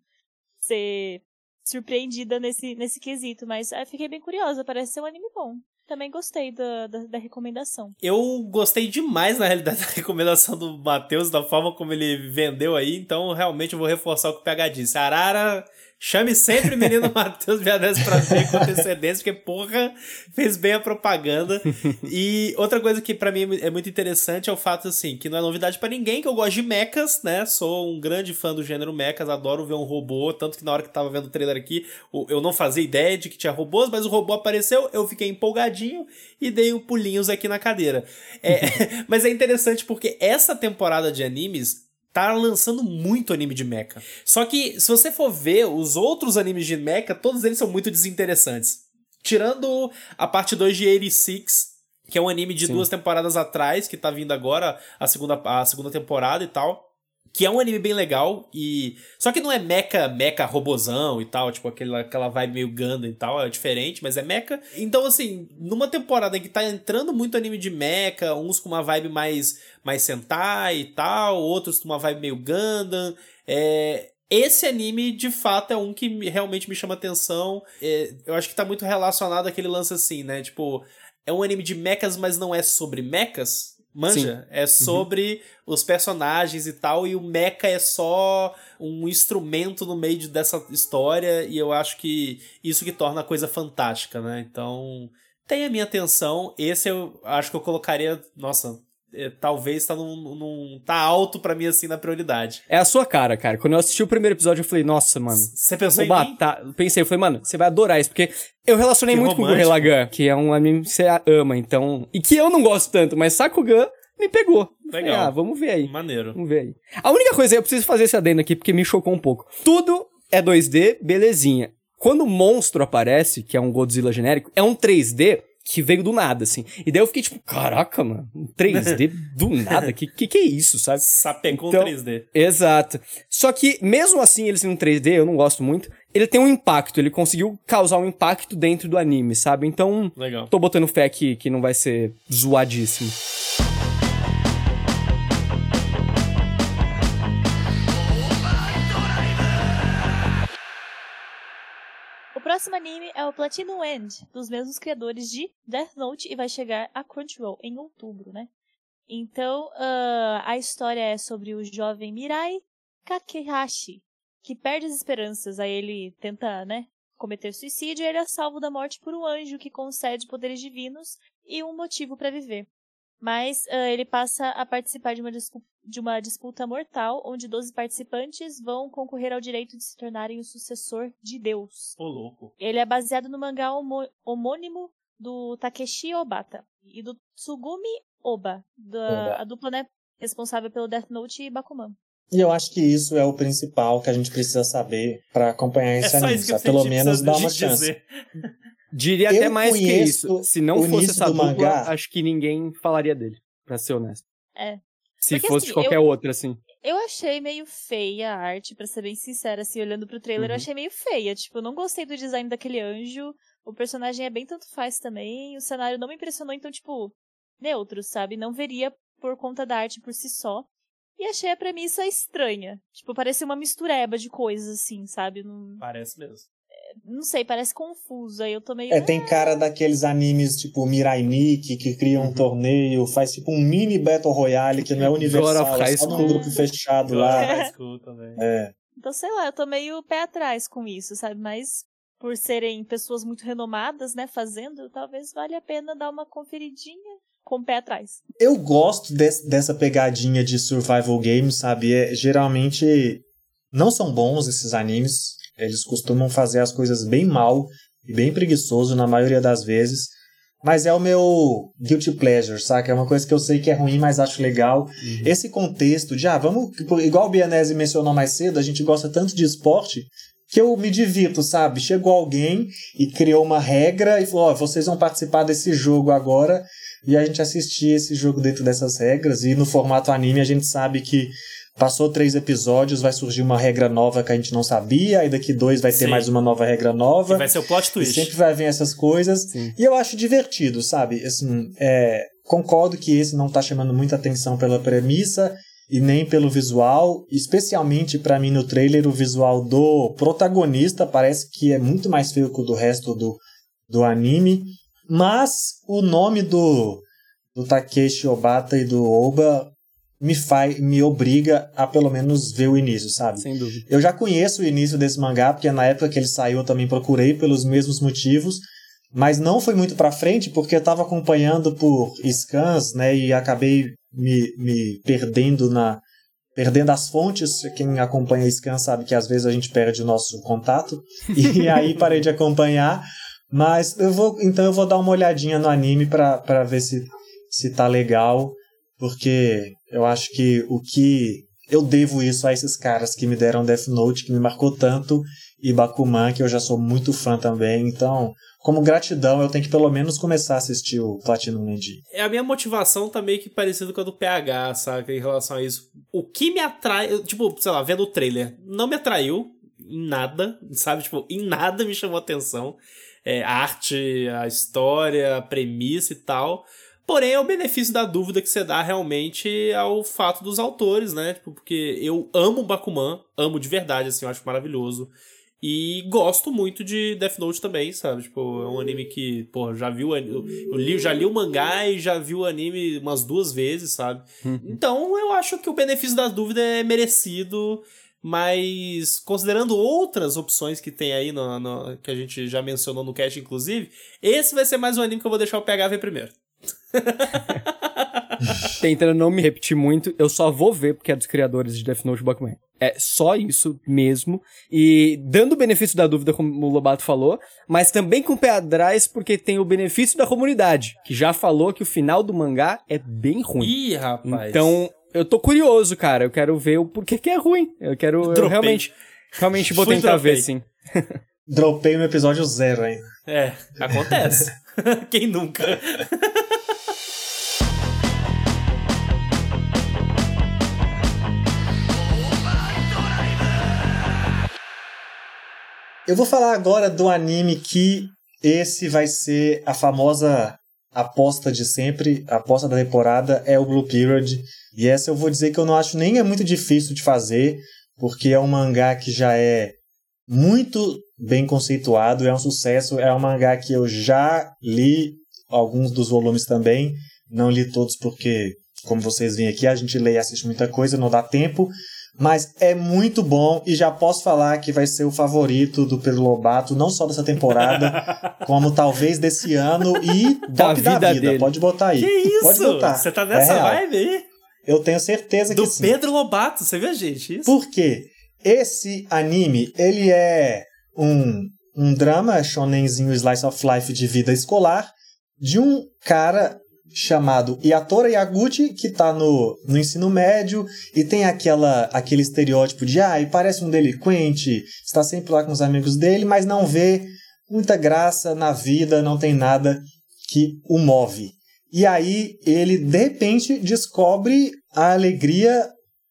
Speaker 4: ser surpreendida nesse, nesse quesito. Mas eu fiquei bem curiosa, parece ser um anime bom. Também gostei da, da, da recomendação.
Speaker 1: Eu gostei demais, na realidade, da recomendação do Matheus, da forma como ele vendeu aí, então realmente eu vou reforçar o que o PH disse. Arara, chame sempre menino Matheus Vianese pra ver com antecedência, porque, porra, fez bem a propaganda. e outra coisa que pra mim é muito interessante é o fato, assim, que não é novidade pra ninguém, que eu gosto de mechas, né? Sou um grande fã do gênero mechas, adoro ver um robô, tanto que na hora que tava vendo o trailer aqui, eu não fazia ideia de que tinha robôs, mas o robô apareceu, eu fiquei empolgadinho e dei um pulinhos aqui na cadeira. É, mas é interessante porque essa temporada de animes tá lançando muito anime de mecha. Só que, se você for ver os outros animes de mecha, todos eles são muito desinteressantes. Tirando a parte 2 de 86, que é um anime de
Speaker 3: Sim.
Speaker 1: duas temporadas atrás, que tá vindo agora, a segunda, a segunda temporada e tal. Que é um anime bem legal e... Só que não é mecha, mecha robozão e tal, tipo aquela, aquela vibe meio Gundam e tal, é diferente, mas é mecha. Então, assim, numa temporada em que tá entrando muito anime de mecha, uns com uma vibe mais, mais Sentai e tal, outros com uma vibe meio Gundam, é... Esse anime, de fato, é um que me- realmente me chama atenção. É, eu acho que tá muito relacionado àquele lance assim, né? Tipo, é um anime de mechas, mas não é sobre mechas. Manja? É sobre os personagens e tal, e o mecha é só um instrumento no meio de- dessa história, e eu acho que isso que torna a coisa fantástica, né? Então, tem a minha atenção. Esse eu acho que eu colocaria, nossa, é, talvez tá num, num- tá alto pra mim assim na prioridade.
Speaker 3: É a sua cara, cara. Quando eu assisti o primeiro episódio, eu falei, nossa, mano.
Speaker 1: Você pensou em mim?
Speaker 3: Pensei, eu falei, mano, você vai adorar isso, porque eu relacionei
Speaker 1: Que
Speaker 3: muito com o
Speaker 1: romântico.
Speaker 3: Gurren que é um anime que você ama, então. E que eu não gosto tanto, mas Sakugan me pegou. Falei,
Speaker 1: Legal.
Speaker 3: ah, vamos ver aí.
Speaker 1: Maneiro.
Speaker 3: Vamos ver aí. A única coisa, eu preciso fazer esse adendo aqui, porque me chocou um pouco. Tudo é 2D, belezinha. Quando o monstro aparece, que é um Godzilla genérico, é um 3D que veio do nada, assim. E daí eu fiquei tipo, caraca, mano, um 3D do nada? Que, que que é isso, sabe?
Speaker 1: Sapecou
Speaker 3: Então-
Speaker 1: 3D.
Speaker 3: Exato. Só que, mesmo assim, ele sendo 3D, eu não gosto muito, ele tem um impacto, ele conseguiu causar um impacto dentro do anime, sabe? Então,
Speaker 1: Legal.
Speaker 3: tô botando fé que, que não vai ser zoadíssimo.
Speaker 4: Próximo anime é o Platinum End, dos mesmos criadores de Death Note, e vai chegar a Crunchyroll em outubro, né? Então, ah, a história é sobre o jovem Mirai Kakehashi, que perde as esperanças, aí ele tenta, né, cometer suicídio e ele é salvo da morte por um anjo que concede poderes divinos e um motivo para viver. Mas ah, ele passa a participar de uma, de uma disputa mortal, onde 12 participantes vão concorrer ao direito de se tornarem o sucessor de Deus.
Speaker 1: Ô, louco.
Speaker 4: Ele é baseado no mangá homônimo do Takeshi Obata e do Tsugumi Oba, da a dupla né, responsável pelo Death Note e Bakuman.
Speaker 2: E eu acho que isso é o principal que a gente precisa saber pra acompanhar
Speaker 1: É
Speaker 2: esse
Speaker 1: só
Speaker 2: anime.
Speaker 1: isso que eu
Speaker 2: sabe? Pelo
Speaker 1: senti
Speaker 2: menos dar uma chance.
Speaker 1: dizer.
Speaker 3: Diria
Speaker 2: Eu
Speaker 3: até mais que isso. Se não fosse essa dupla,
Speaker 2: mangá.
Speaker 3: acho que ninguém falaria dele, pra ser honesto.
Speaker 4: É.
Speaker 3: Se
Speaker 4: Porque,
Speaker 3: fosse
Speaker 4: assim,
Speaker 3: qualquer
Speaker 4: eu-
Speaker 3: outra, assim.
Speaker 4: Eu achei meio feia a arte, pra ser bem sincera, assim, olhando pro trailer, eu
Speaker 3: Uhum.
Speaker 4: achei meio feia. Tipo, eu não gostei do design daquele anjo, o personagem é bem tanto faz também, o cenário não me impressionou, então, tipo, neutro, sabe? Não veria por conta da arte por si só. E achei a premissa estranha. Tipo, parecia uma mistureba de coisas, assim, sabe? Não,
Speaker 1: Parece mesmo.
Speaker 4: Não sei, parece confuso. Aí eu tô meio.
Speaker 2: É, tem cara daqueles animes tipo Mirai Nikki, que cria um
Speaker 3: Uhum.
Speaker 2: torneio, faz tipo um mini Battle Royale, que não é universal,
Speaker 3: of High
Speaker 2: é só num grupo fechado
Speaker 1: Agora
Speaker 2: lá.
Speaker 1: high school também.
Speaker 2: É.
Speaker 4: Então, sei lá, eu tô meio pé atrás com isso, sabe? Mas por serem pessoas muito renomadas, né, fazendo, talvez valha a pena dar uma conferidinha com o pé atrás.
Speaker 2: Eu gosto des- dessa pegadinha de survival games, sabe? É, geralmente não são bons esses animes. Eles costumam fazer as coisas bem mal e bem preguiçoso na maioria das vezes. Mas é o meu guilty pleasure, saca? É uma coisa que eu sei que é ruim, mas acho legal. Esse contexto de, ah, vamos. tipo, Igual o Bianese mencionou mais cedo, a gente gosta tanto de esporte que eu me divirto, sabe? Chegou alguém e criou uma regra e falou: ó, vocês vão participar desse jogo agora. E a gente assistia esse jogo dentro dessas regras. E no formato anime a gente sabe que passou três episódios, vai surgir uma regra nova que a gente não sabia, aí daqui dois vai ter
Speaker 1: Sim.
Speaker 2: mais uma nova regra nova.
Speaker 1: Que vai ser o plot
Speaker 2: E
Speaker 1: twist.
Speaker 2: sempre vai vir essas coisas.
Speaker 3: Sim.
Speaker 2: E eu acho divertido, sabe? Assim, é, concordo que esse não tá chamando muita atenção pela premissa e nem pelo visual, especialmente pra mim no trailer o visual do protagonista parece que é muito mais feio que o do resto do, do anime, mas o nome do do Takeshi Obata e do Oba me faz me obriga a pelo menos ver o início, sabe?
Speaker 3: Sem dúvida.
Speaker 2: Eu já conheço o início desse mangá, porque na época que ele saiu eu também procurei pelos mesmos motivos, mas não foi muito pra frente porque eu tava acompanhando por scans, né, e acabei me, me perdendo na perdendo as fontes. Quem acompanha scans sabe que às vezes a gente perde o nosso contato. E aí parei de acompanhar, mas eu vou, então eu vou dar uma olhadinha no anime pra pra ver se se tá legal, porque eu acho que o que eu devo isso a esses caras que me deram Death Note, que me marcou tanto, e Bakuman, que eu já sou muito fã também. Então, como gratidão, eu tenho que pelo menos começar a assistir o Platinum.
Speaker 1: É, A minha motivação tá meio que parecida com a do PH, saca? Em relação a isso. O que me atrai, tipo, sei lá, vendo o trailer, não me atraiu em nada, sabe? Tipo, em nada me chamou atenção. É, a arte, a história, a premissa e tal. Porém, é o benefício da dúvida que você dá realmente ao fato dos autores, né? Tipo, porque eu amo Bakuman, amo de verdade, assim, eu acho maravilhoso. E gosto muito de Death Note também, sabe? Tipo, é um anime que, pô, já vi o eu, eu li, já li o mangá e já vi o anime umas duas vezes, sabe? Então eu acho que o benefício da dúvida é merecido, mas considerando outras opções que tem aí, no, no- que a gente já mencionou no cast, inclusive, esse vai ser mais um anime que eu vou deixar o PH ver primeiro.
Speaker 3: Tentando não me repetir muito, eu só vou ver porque é dos criadores de Death Note e Bakuman. É só isso mesmo. E dando o benefício da dúvida, como o Lobato falou, mas também com o pé atrás, porque tem o benefício da comunidade, que já falou que o final do mangá é bem ruim.
Speaker 1: Ih, rapaz.
Speaker 3: Então, eu tô curioso, cara. Eu quero ver o porquê que é ruim. Eu quero. Eu realmente. Realmente vou
Speaker 1: Fui
Speaker 3: tentar
Speaker 1: dropei.
Speaker 3: ver, sim.
Speaker 2: Dropei no episódio zero ainda.
Speaker 1: É, acontece. Quem nunca?
Speaker 2: Eu vou falar agora do anime que esse vai ser a famosa aposta de sempre, a aposta da temporada é o Blue Period. E essa eu vou dizer que eu não acho nem é muito difícil de fazer, porque é um mangá que já é muito bem conceituado, é um sucesso, é um mangá que eu já li alguns dos volumes também, não li todos porque, como vocês veem aqui, a gente lê e assiste muita coisa, não dá tempo, mas é muito bom e já posso falar que vai ser o favorito do Pedro Lobato, não só dessa temporada, como talvez desse ano e
Speaker 3: Da
Speaker 2: top da
Speaker 3: vida
Speaker 2: vida.
Speaker 3: dele.
Speaker 2: Pode botar aí.
Speaker 1: Que isso?
Speaker 2: Pode botar.
Speaker 1: Você tá
Speaker 2: É
Speaker 1: nessa
Speaker 2: real.
Speaker 1: vibe aí?
Speaker 2: Eu tenho certeza
Speaker 1: Do
Speaker 2: que sim.
Speaker 1: Pedro Lobato, você viu, gente? Isso?
Speaker 2: Por quê? Esse anime, ele é um, um drama shonenzinho slice of life de vida escolar de um cara chamado Yatora Yaguchi, que tá no, no ensino médio e tem aquela, aquele estereótipo de ah, e parece um delinquente, está sempre lá com os amigos dele, mas não vê muita graça na vida, não tem nada que o move. E aí ele, de repente, descobre a alegria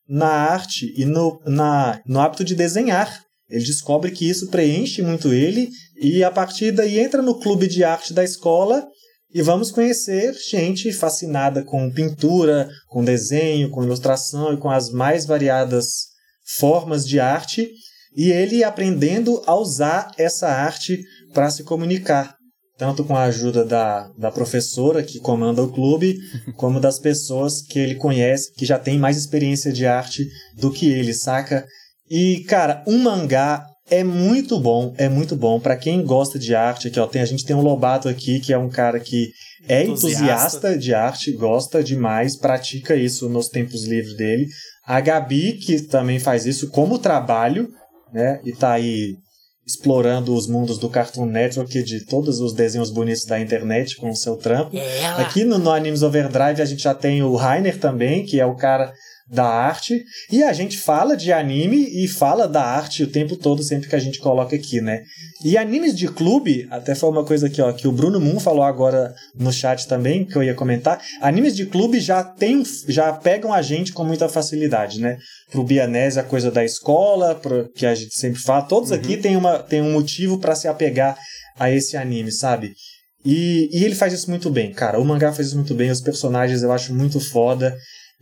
Speaker 2: na arte e no, na, no hábito de desenhar. Ele descobre que isso preenche muito ele e a partir daí entra no clube de arte da escola e vamos conhecer gente fascinada com pintura, com desenho, com ilustração e com as mais variadas formas de arte e ele aprendendo a usar essa arte para se comunicar, tanto com a ajuda da, da professora que comanda o clube, como das pessoas que ele conhece, que já tem mais experiência de arte do que ele, saca? E, cara, um mangá é muito bom, é muito bom. Para quem gosta de arte, aqui, ó, tem, a gente tem um Lobato aqui, que é um cara que é
Speaker 1: Entusiasta.
Speaker 2: entusiasta de arte, gosta demais, pratica isso nos tempos livres dele. A Gabi, que também faz isso como trabalho, né? E tá aí explorando os mundos do Cartoon Network, de todos os desenhos bonitos da internet com o seu trampo.
Speaker 1: Ela.
Speaker 2: Aqui no, no Animes Overdrive a gente já tem o Rainer também, que é o cara da arte. E a gente fala de anime e fala da arte o tempo todo, sempre que a gente coloca aqui, né? E animes de clube, até foi uma coisa aqui, ó, que o Bruno Moon falou agora no chat também, que eu ia comentar. Animes de clube já tem, já pegam a gente com muita facilidade, né? Pro Bianese, a coisa da escola, pro, que a gente sempre fala. Todos uhum. aqui tem, uma, tem um motivo para se apegar a esse anime, sabe? E, e ele faz isso muito bem, cara. O mangá faz isso muito bem, os personagens eu acho muito foda.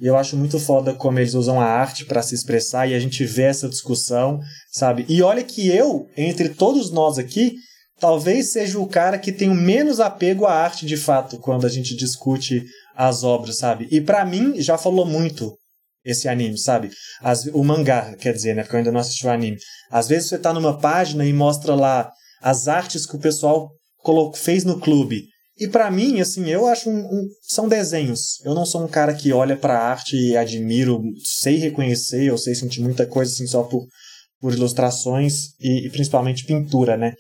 Speaker 2: E eu acho muito foda como eles usam a arte para se expressar e a gente vê essa discussão, sabe? E olha que eu, entre todos nós aqui, talvez seja o cara que tem o menos apego à arte de fato quando a gente discute as obras, sabe? E para mim já falou muito esse anime, sabe? As, o mangá, quer dizer, né? Porque eu ainda não assisti o anime. Às vezes você tá numa página e mostra lá as artes que o pessoal fez no clube. E para mim, assim, eu acho um, um, são desenhos. Eu não sou um cara que olha para arte e admiro, sei reconhecer, eu sei sentir muita coisa assim só por, por ilustrações e, e principalmente pintura, né?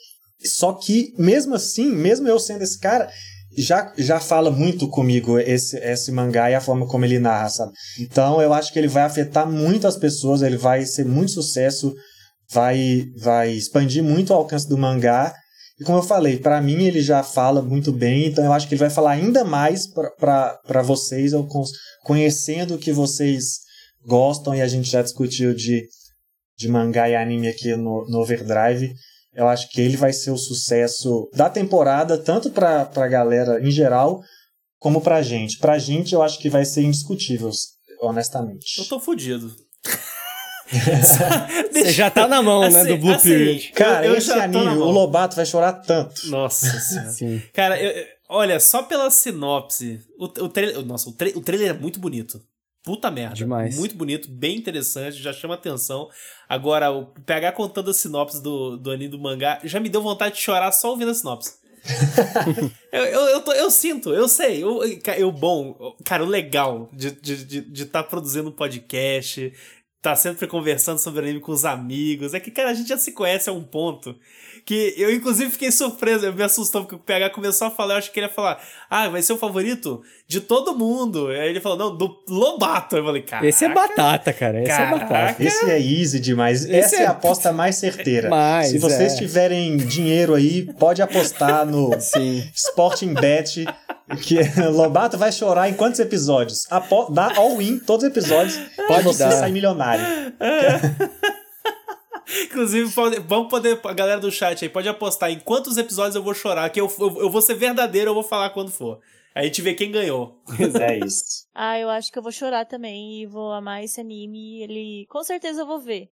Speaker 2: Só que mesmo assim, mesmo eu sendo esse cara, já, já fala muito comigo esse, esse mangá e a forma como ele narra, sabe? Então eu acho que ele vai afetar muito as pessoas, ele vai ser muito sucesso, vai, vai expandir muito o alcance do mangá e como eu falei, para mim ele já fala muito bem, então eu acho que ele vai falar ainda mais para vocês, eu conhecendo o que vocês gostam, e a gente já discutiu de, de mangá e anime aqui no, no Overdrive. Eu acho que ele vai ser o sucesso da temporada, tanto para a galera em geral, como pra gente. Pra gente, eu acho que vai ser indiscutível, honestamente.
Speaker 1: Eu tô fudido.
Speaker 3: Você já tá na mão, assim, né, do Blue assim, Period.
Speaker 2: Cara, eu, eu esse anime, o Lobato vai chorar tanto.
Speaker 1: Nossa senhora. Cara, eu, olha, só pela sinopse, o, o trailer, nossa, o, tra o trailer é muito bonito. Puta merda.
Speaker 3: Demais.
Speaker 1: Muito bonito, bem interessante, já chama atenção. Agora, o PH contando a sinopse do, do anime do mangá, já me deu vontade de chorar só ouvindo a sinopse. eu, eu, eu, tô, eu, sinto, eu sei. Eu, eu bom, cara, o legal de estar de, de, de tá produzindo um podcast, tá sempre conversando sobre anime com os amigos. É que, cara, a gente já se conhece a um ponto que eu, inclusive, fiquei surpreso. Eu me assustou porque o PH começou a falar. Eu acho que ele ia falar: Ah, vai ser o favorito de todo mundo. Aí ele falou: Não, do Lobato. Eu falei: Cara.
Speaker 3: Esse é batata, cara. Esse
Speaker 2: caraca.
Speaker 3: é batata.
Speaker 2: Esse é easy demais. Esse Essa é... é a aposta mais certeira. Mais, Se vocês é. tiverem dinheiro aí, pode apostar no Sim. Sporting Bet. Que Lobato vai chorar em quantos episódios? Apo dá all-in todos os episódios. Pode você dar. sair milionário.
Speaker 1: Inclusive, pode, vamos poder, a galera do chat aí, pode apostar em quantos episódios eu vou chorar, que eu, eu, eu vou ser verdadeiro, eu vou falar quando for. Aí a gente vê quem ganhou.
Speaker 2: é isso.
Speaker 4: ah, eu acho que eu vou chorar também e vou amar esse anime. Ele. Com certeza eu vou ver.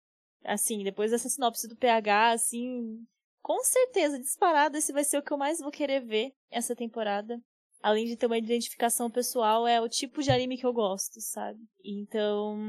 Speaker 4: Assim, depois dessa sinopse do PH, assim. Com certeza, disparado, esse vai ser o que eu mais vou querer ver essa temporada além de ter uma identificação pessoal, é o tipo de anime que eu gosto, sabe? Então,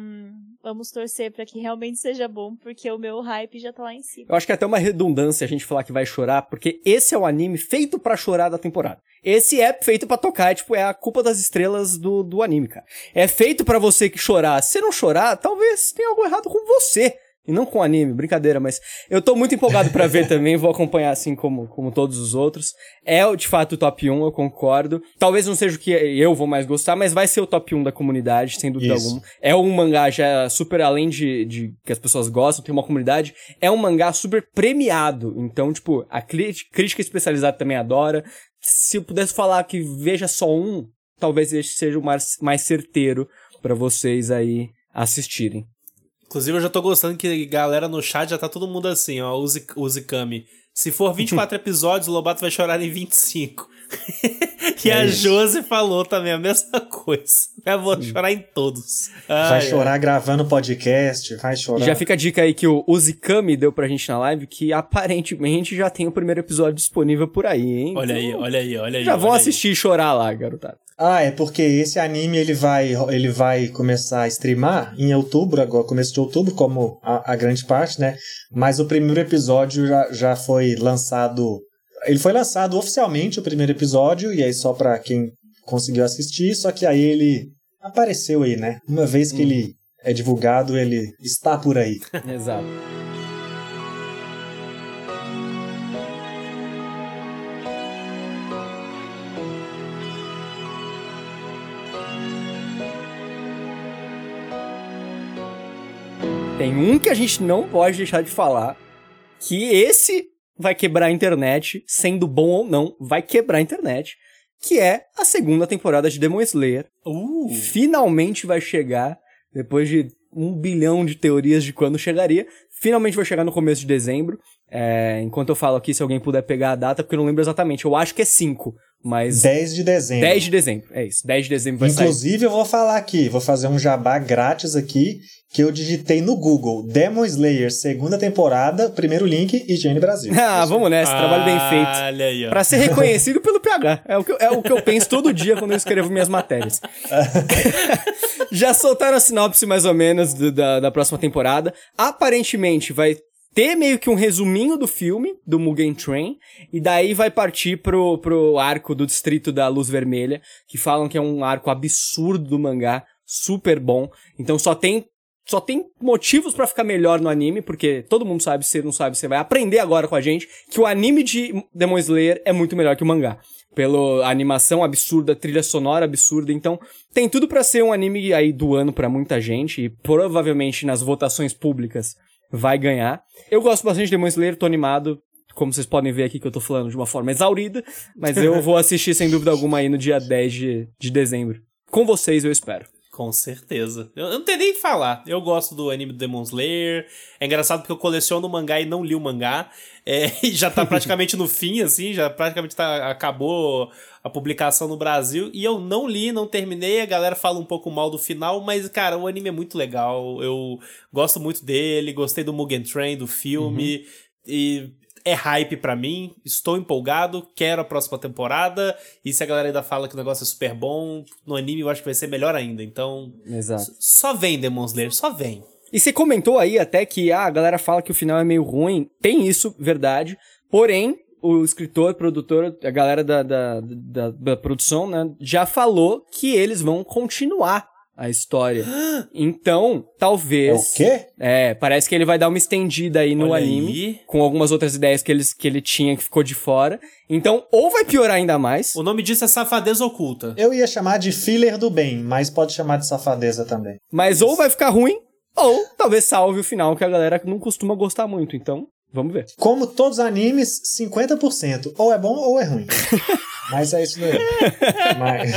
Speaker 4: vamos torcer para que realmente seja bom, porque o meu hype já tá lá em cima.
Speaker 3: Eu acho que é até uma redundância a gente falar que vai chorar, porque esse é o anime feito para chorar da temporada. Esse é feito para tocar, é, tipo, é a culpa das estrelas do, do anime, cara. É feito para você que chorar. Se não chorar, talvez tenha algo errado com você. E não com anime, brincadeira, mas eu tô muito empolgado para ver também, vou acompanhar assim como, como todos os outros. É de fato o top 1, eu concordo. Talvez não seja o que eu vou mais gostar, mas vai ser o top 1 da comunidade, sem dúvida Isso. alguma. É um mangá já super além de, de que as pessoas gostam, tem uma comunidade. É um mangá super premiado. Então, tipo, a crítica especializada também adora. Se eu pudesse falar que veja só um, talvez esse seja o mais, mais certeiro para vocês aí assistirem.
Speaker 1: Inclusive, eu já tô gostando que galera no chat já tá todo mundo assim, ó. Use, use Kami. Se for 24 episódios, o Lobato vai chorar em 25. e é a Josi falou também a mesma coisa. Eu vou chorar em todos.
Speaker 2: Ai, vai chorar ai. gravando podcast, vai chorar.
Speaker 3: Já fica a dica aí que o Uzikami deu pra gente na live, que aparentemente já tem o primeiro episódio disponível por aí, hein?
Speaker 1: Olha então, aí, olha aí, olha aí.
Speaker 3: Já
Speaker 1: olha
Speaker 3: vão
Speaker 1: aí.
Speaker 3: assistir e chorar lá, garotado.
Speaker 2: Ah, é porque esse anime ele vai, ele vai começar a streamar em outubro, agora começo de outubro, como a, a grande parte, né? Mas o primeiro episódio já, já foi lançado. Ele foi lançado oficialmente o primeiro episódio, e aí só para quem conseguiu assistir, só que aí ele apareceu aí, né? Uma vez que hum. ele é divulgado, ele está por aí.
Speaker 3: Exato. Tem um que a gente não pode deixar de falar, que esse vai quebrar a internet, sendo bom ou não, vai quebrar a internet, que é a segunda temporada de Demon Slayer.
Speaker 1: Uh.
Speaker 3: Finalmente vai chegar, depois de um bilhão de teorias de quando chegaria, finalmente vai chegar no começo de dezembro. É, enquanto eu falo aqui, se alguém puder pegar a data, porque eu não lembro exatamente, eu acho que é 5, mas...
Speaker 2: 10 de dezembro.
Speaker 3: 10 de dezembro, é isso, 10 de dezembro vai
Speaker 2: Inclusive,
Speaker 3: sair.
Speaker 2: eu vou falar aqui, vou fazer um jabá grátis aqui, que eu digitei no Google Demon Slayer, segunda temporada, primeiro link, Higiene Brasil.
Speaker 3: Ah, vamos nessa, trabalho bem feito.
Speaker 1: Olha aí, ó.
Speaker 3: Pra ser reconhecido pelo PH. É o, que eu, é o que eu penso todo dia quando eu escrevo minhas matérias. Já soltaram a sinopse mais ou menos do- da, da próxima temporada. Aparentemente vai ter meio que um resuminho do filme, do Mugen Train, e daí vai partir pro, pro arco do Distrito da Luz Vermelha, que falam que é um arco absurdo do mangá, super bom. Então só tem só tem motivos pra ficar melhor no anime, porque todo mundo sabe, se não sabe, você vai aprender agora com a gente que o anime de Demon Slayer é muito melhor que o mangá. Pela animação absurda, trilha sonora absurda, então tem tudo pra ser um anime aí do ano pra muita gente e provavelmente nas votações públicas vai ganhar. Eu gosto bastante de Demon Slayer, tô animado. Como vocês podem ver aqui que eu tô falando de uma forma exaurida, mas eu vou assistir sem dúvida alguma aí no dia 10 de, de dezembro. Com vocês, eu espero.
Speaker 1: Com certeza. Eu eu não tenho nem o que falar. Eu gosto do anime do Demon Slayer. É engraçado porque eu coleciono o mangá e não li o mangá. É, e já tá praticamente no fim, assim, já praticamente tá, acabou a publicação no Brasil. E eu não li, não terminei. A galera fala um pouco mal do final, mas, cara, o anime é muito legal. Eu gosto muito dele, gostei do Mugen Train, do filme. E é hype pra mim, estou empolgado, quero a próxima temporada. E se a galera ainda fala que o negócio é super bom, no anime eu acho que vai ser melhor ainda. Então,
Speaker 3: Exato.
Speaker 1: só vem Demon Slayer, só vem.
Speaker 3: E você comentou aí até que ah, a galera fala que o final é meio ruim. Tem isso, verdade. Porém, o escritor, produtor, a galera da, da, da, da produção, né, já falou que eles vão continuar a história. Então,
Speaker 2: É o
Speaker 3: talvez.
Speaker 2: quê?
Speaker 3: É, parece que ele vai dar uma estendida aí no
Speaker 1: Olha
Speaker 3: anime.
Speaker 1: aí.
Speaker 3: Com algumas outras ideias que, eles, que ele tinha que ficou de fora. Então, ou vai piorar ainda mais.
Speaker 1: O nome disso é Safadeza Oculta.
Speaker 2: Eu ia chamar de filler do bem, mas pode chamar de safadeza também.
Speaker 3: Mas ou vai ficar ruim, ou talvez salve o final, que a galera não costuma gostar muito. Então, vamos ver.
Speaker 2: Como todos os animes, 50%. Ou é bom ou é ruim. Mas é isso daí. Mas,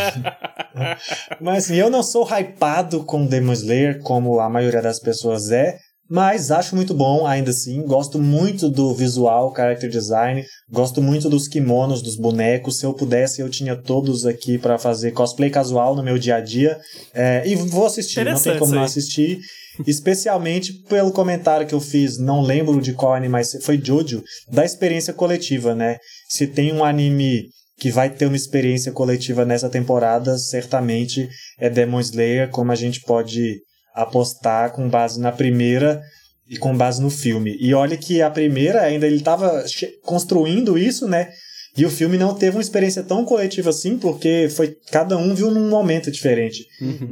Speaker 2: mas assim, eu não sou hypado com Demon Slayer, como a maioria das pessoas é. Mas acho muito bom, ainda assim. Gosto muito do visual, character design. Gosto muito dos kimonos, dos bonecos. Se eu pudesse, eu tinha todos aqui pra fazer cosplay casual no meu dia a dia. É, e vou assistir, não tem como não assistir. Especialmente pelo comentário que eu fiz, não lembro de qual anime, mas foi Jojo, da experiência coletiva, né? Se tem um anime que vai ter uma experiência coletiva nessa temporada, certamente é Demon Slayer, como a gente pode apostar com base na primeira e com base no filme. E olha que a primeira ainda ele estava construindo isso, né? E o filme não teve uma experiência tão coletiva assim, porque foi cada um viu num momento diferente.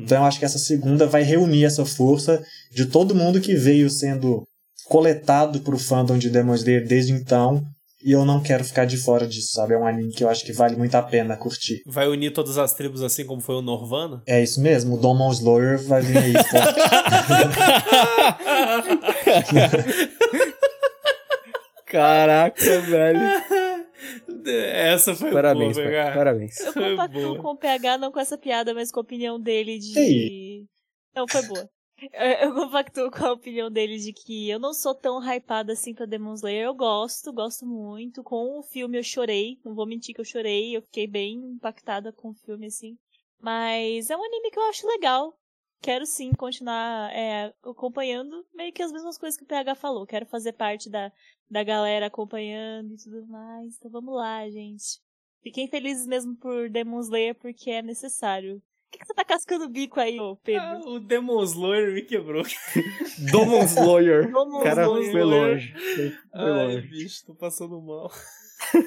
Speaker 2: Então eu acho que essa segunda vai reunir essa força de todo mundo que veio sendo coletado pro fandom de Demon Slayer desde então. E eu não quero ficar de fora disso, sabe? É um anime que eu acho que vale muito a pena curtir.
Speaker 1: Vai unir todas as tribos assim como foi o Norvana?
Speaker 2: É isso mesmo, o Demon Slayer vai vir aí.
Speaker 3: Caraca, velho.
Speaker 1: Essa foi
Speaker 3: Parabéns,
Speaker 1: boa,
Speaker 3: pai.
Speaker 1: cara.
Speaker 3: Parabéns.
Speaker 4: Eu
Speaker 1: boa.
Speaker 4: com o PH, não com essa piada, mas com a opinião dele de.
Speaker 2: Ei.
Speaker 4: Não, foi boa. Eu compactuo com a opinião dele de que eu não sou tão hypada assim pra Demon Slayer. Eu gosto, gosto muito. Com o filme eu chorei. Não vou mentir que eu chorei. Eu fiquei bem impactada com o filme, assim. Mas é um anime que eu acho legal. Quero sim continuar é, acompanhando meio que as mesmas coisas que o PH falou. Quero fazer parte da, da galera acompanhando e tudo mais. Então vamos lá, gente. Fiquem felizes mesmo por Demon Slayer porque é necessário. Por que, que você tá cascando o bico aí, ô Pedro?
Speaker 1: Ah, o Demon Slayer me quebrou.
Speaker 3: Domon's Lawyer.
Speaker 4: Demon
Speaker 3: O cara
Speaker 4: Slayer.
Speaker 3: foi longe. Foi,
Speaker 1: Ai,
Speaker 3: longe.
Speaker 1: bicho, tô passando mal.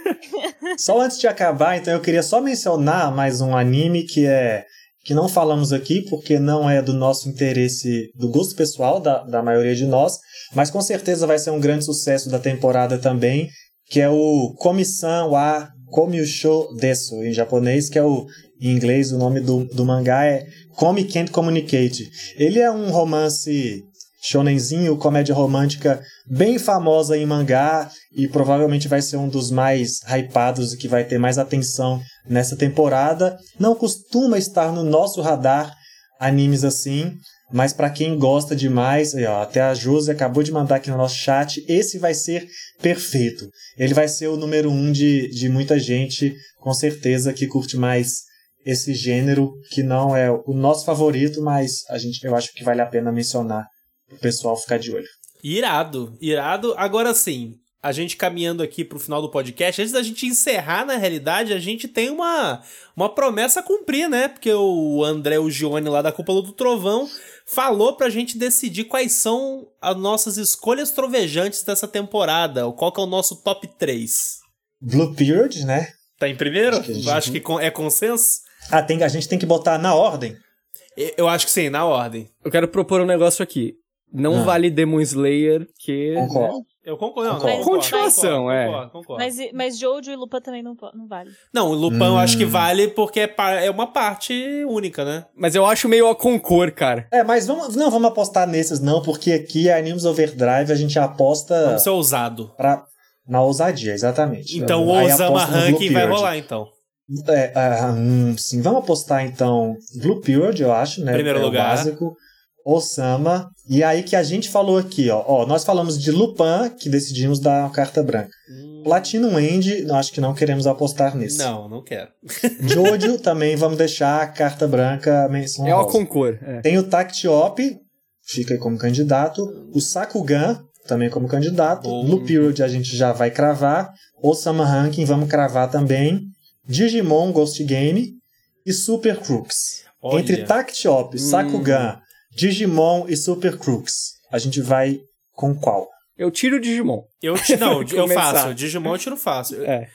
Speaker 2: Só antes de acabar, então eu queria só mencionar mais um anime que é que não falamos aqui porque não é do nosso interesse, do gosto pessoal da, da maioria de nós, mas com certeza vai ser um grande sucesso da temporada também, que é o Komi-san wa Komiusho Desu, em japonês, que é o em inglês o nome do, do mangá é Komi Can't Communicate. Ele é um romance shonenzinho, comédia romântica bem famosa em mangá e provavelmente vai ser um dos mais hypados e que vai ter mais atenção nessa temporada. Não costuma estar no nosso radar animes assim, mas para quem gosta demais, ó, até a Josi acabou de mandar aqui no nosso chat, esse vai ser perfeito. Ele vai ser o número um de, de muita gente, com certeza, que curte mais esse gênero, que não é o nosso favorito, mas a gente, eu acho que vale a pena mencionar o pessoal ficar de olho.
Speaker 1: Irado, irado. Agora sim, a gente caminhando aqui pro final do podcast, antes da gente encerrar, na realidade, a gente tem uma, uma promessa a cumprir, né? Porque o André o Gione lá da Cúpula do Trovão falou pra gente decidir quais são as nossas escolhas trovejantes dessa temporada. Qual que é o nosso top 3?
Speaker 2: Blue Period, né?
Speaker 1: Tá em primeiro?
Speaker 2: Acho que gente-
Speaker 1: Acho que é consenso?
Speaker 2: Ah, tem, a gente tem que botar na ordem.
Speaker 1: Eu- acho que sim, na ordem.
Speaker 3: Eu quero propor um negócio aqui. Não
Speaker 2: Ah.
Speaker 3: vale Demon Slayer, que.
Speaker 2: Concordo.
Speaker 1: Eu concordo. Não,
Speaker 2: Concordo.
Speaker 1: não, concordo,
Speaker 3: Continuação,
Speaker 1: concordo,
Speaker 3: é.
Speaker 1: Concordo, concordo.
Speaker 4: Mas, mas Jojo e Lupa também não, não vale.
Speaker 1: Não, o Lupin eu acho que vale porque é, é uma parte única, né?
Speaker 3: Mas eu acho meio a concor, cara.
Speaker 2: É, mas vamos, não vamos apostar nesses não, porque aqui é Animes Overdrive, a gente aposta
Speaker 1: Vamos ser ousado.
Speaker 2: pra, na ousadia, exatamente.
Speaker 1: Então o Osama Ranking vai rolar, então.
Speaker 2: É, ah, hum, sim, vamos apostar então Blue Period, eu acho, né?
Speaker 1: Primeiro
Speaker 2: é o
Speaker 1: lugar.
Speaker 2: básico. Osama. E aí que a gente falou aqui, ó, ó. Nós falamos de Lupin, que decidimos dar uma carta branca. Platinum End, acho que não queremos apostar nesse.
Speaker 1: Não, não quero.
Speaker 2: Jojo também vamos deixar a carta branca menção
Speaker 3: É
Speaker 2: honrosa.
Speaker 3: concor. É.
Speaker 2: Tem o Tactiop, fica aí como candidato. O Sakugan, também como candidato.
Speaker 1: Bom.
Speaker 2: Blue Period a gente já vai cravar. Osama Ranking, vamos cravar também. Digimon Ghost Game e Super Crooks.
Speaker 1: Olha.
Speaker 2: Entre Tactiop, Sakugan, Digimon e Super Crooks, a gente vai com qual?
Speaker 3: Eu tiro o Digimon.
Speaker 1: Eu, ti- não, eu faço. Digimon eu tiro fácil. Eu,
Speaker 3: É.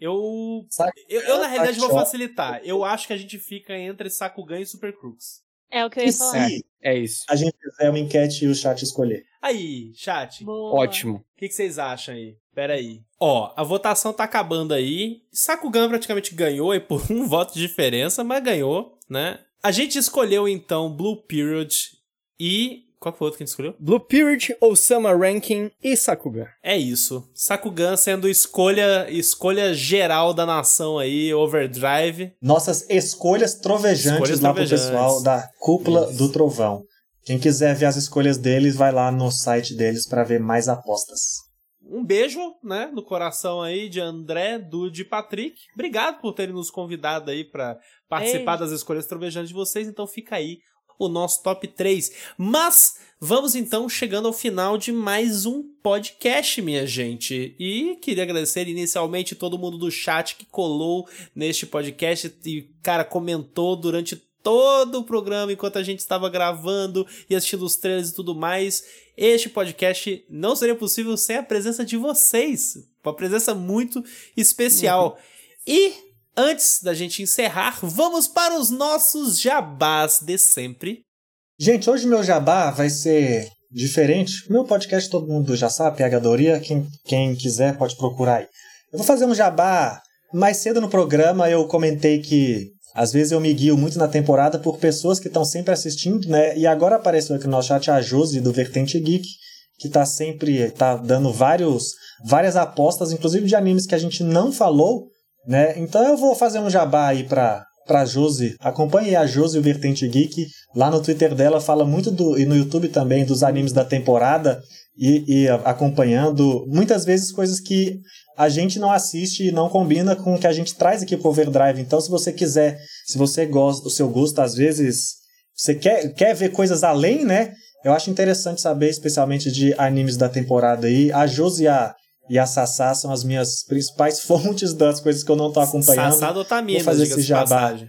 Speaker 1: eu, eu, eu, na realidade, vou facilitar. Eu acho que a gente fica entre Sakugan e Super Crooks.
Speaker 4: É o que eu
Speaker 2: E
Speaker 4: ia falar.
Speaker 2: se
Speaker 3: É isso.
Speaker 2: a gente fizer uma enquete e o chat escolher?
Speaker 1: Aí, chat. O
Speaker 4: Boa.
Speaker 3: Ótimo.
Speaker 1: que, que vocês acham aí? Pera aí. Ó, a votação tá acabando aí. Sakugan praticamente ganhou aí por um voto de diferença, mas ganhou, né? A gente escolheu, então, Blue Period e... Qual foi o outro que a gente escolheu?
Speaker 3: Blue Period, Osama Ranking e Sakugan.
Speaker 1: É isso. Sakugan sendo escolha escolha geral da nação aí, Overdrive.
Speaker 2: Nossas escolhas trovejantes
Speaker 1: Escolhas
Speaker 2: lá
Speaker 1: trovejantes.
Speaker 2: pro pessoal da Cúpula
Speaker 1: Isso.
Speaker 2: do Trovão. Quem quiser ver as escolhas deles, vai lá no site deles para ver mais apostas.
Speaker 1: Um beijo, né, no coração aí de André, Dude e Patrick. Obrigado por terem nos convidado aí pra participar das escolhas trovejantes de vocês. Então fica aí o nosso top 3. Mas vamos então chegando ao final de mais um podcast, minha gente. E queria agradecer inicialmente todo mundo do chat que colou neste podcast e, cara, comentou durante todo o programa enquanto a gente estava gravando e assistindo os trailers e tudo mais. Este podcast não seria possível sem a presença de vocês. Uma presença muito especial. E antes da gente encerrar, vamos para os nossos jabás de sempre.
Speaker 2: Gente, hoje meu jabá vai ser diferente. Meu podcast todo mundo já sabe, PHdoria. Quem, quem quiser pode procurar aí. Eu vou fazer um jabá. Mais cedo no programa eu comentei que às vezes eu me guio muito na temporada por pessoas que estão sempre assistindo, né? E agora apareceu aqui no nosso chat a Josi do Vertente Geek, que tá sempre tá dando vários, várias apostas, inclusive de animes que a gente não falou, né? Então eu vou fazer um jabá aí pra, pra Josi. Acompanhe a Josi o Vertente Geek. Lá no Twitter dela fala muito do. e no YouTube também dos animes da temporada. E, e acompanhando muitas vezes coisas que a gente não assiste e não combina com o que a gente traz aqui pro Overdrive. Então, se você quiser, se você gosta, o seu gosto, às vezes, você quer, quer ver coisas além, né? Eu acho interessante saber, especialmente de animes da temporada aí. A Josi e a, Sassá são as minhas principais fontes das coisas que eu não tô acompanhando.
Speaker 1: Sassado Otamina,
Speaker 2: Vou fazer esse jabá.
Speaker 1: passagem.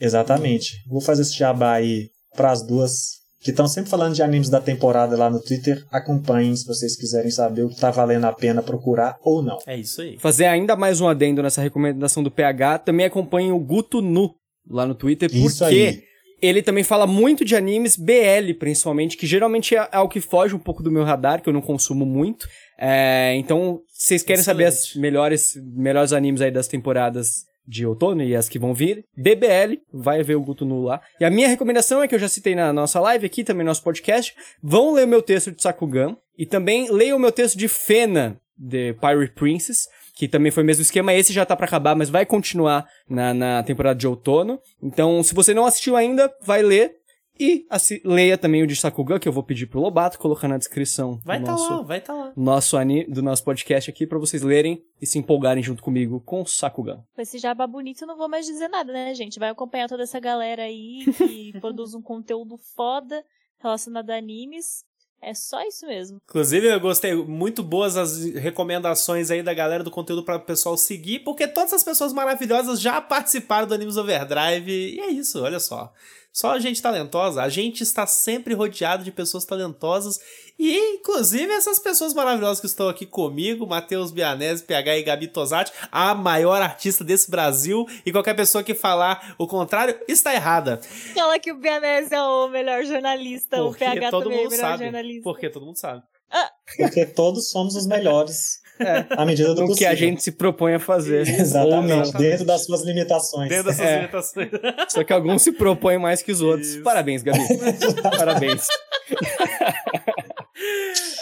Speaker 2: Exatamente. Vou fazer esse jabá aí pras duas que estão sempre falando de animes da temporada lá no Twitter. Acompanhem se vocês quiserem saber o que tá valendo a pena procurar ou não.
Speaker 1: É isso aí.
Speaker 3: Fazer ainda mais um adendo nessa recomendação do PH, também acompanhe o Guto Nu lá no Twitter,
Speaker 2: Isso
Speaker 3: porque
Speaker 2: aí.
Speaker 3: ele também fala muito de animes BL, principalmente, que geralmente é algo que foge um pouco do meu radar, que eu não consumo muito. É, então, se vocês querem saber as
Speaker 1: Excelente.
Speaker 3: melhores, melhores animes aí das temporadas de outono e as que vão vir, DBL, vai ver o Guto Nu lá. E a minha recomendação é que eu já citei na nossa live aqui, também no nosso podcast, vão ler o meu texto de Sakugan e também leiam o meu texto de Fena, de Pirate Princess, que também foi o mesmo esquema. Esse já tá para acabar, mas vai continuar na, na temporada de outono. Então, se você não assistiu ainda, vai ler. E assi- leia também o de Sakugan, que eu vou pedir pro Lobato colocar na descrição
Speaker 1: Vai
Speaker 3: do
Speaker 1: tá
Speaker 3: nosso,
Speaker 1: lá, vai tá lá.
Speaker 3: nosso ani- do nosso podcast aqui pra vocês lerem e se empolgarem junto comigo com o Sakugan.
Speaker 4: Com esse jabá bonito, eu não vou mais dizer nada, né, gente? Vai acompanhar toda essa galera aí que produz um conteúdo foda relacionado a animes. É só isso mesmo.
Speaker 1: Inclusive, eu gostei muito boas as recomendações aí da galera do conteúdo para o pessoal seguir, porque todas as pessoas maravilhosas já participaram do Animes Overdrive. E é isso, olha só. Só gente talentosa. A gente está sempre rodeado de pessoas talentosas. E, inclusive, essas pessoas maravilhosas que estão aqui comigo, Matheus Bianese, PH e Gabi Tosati, a maior artista desse Brasil. E qualquer pessoa que falar o contrário está errada.
Speaker 4: Fala que o Bianese é o melhor jornalista, o
Speaker 1: Porque
Speaker 4: PH
Speaker 1: todo
Speaker 4: também é o
Speaker 1: mundo
Speaker 4: melhor
Speaker 1: sabe.
Speaker 4: jornalista.
Speaker 1: Porque todo mundo sabe.
Speaker 2: Porque todos somos os melhores à medida do
Speaker 3: O que a gente se propõe a fazer.
Speaker 2: Exatamente,
Speaker 3: Ou não.
Speaker 2: dentro das suas limitações.
Speaker 1: Dentro das suas
Speaker 3: É.
Speaker 1: limitações.
Speaker 3: Só que alguns se propõem mais que os outros.
Speaker 1: Isso.
Speaker 3: Parabéns, Gabi. Parabéns.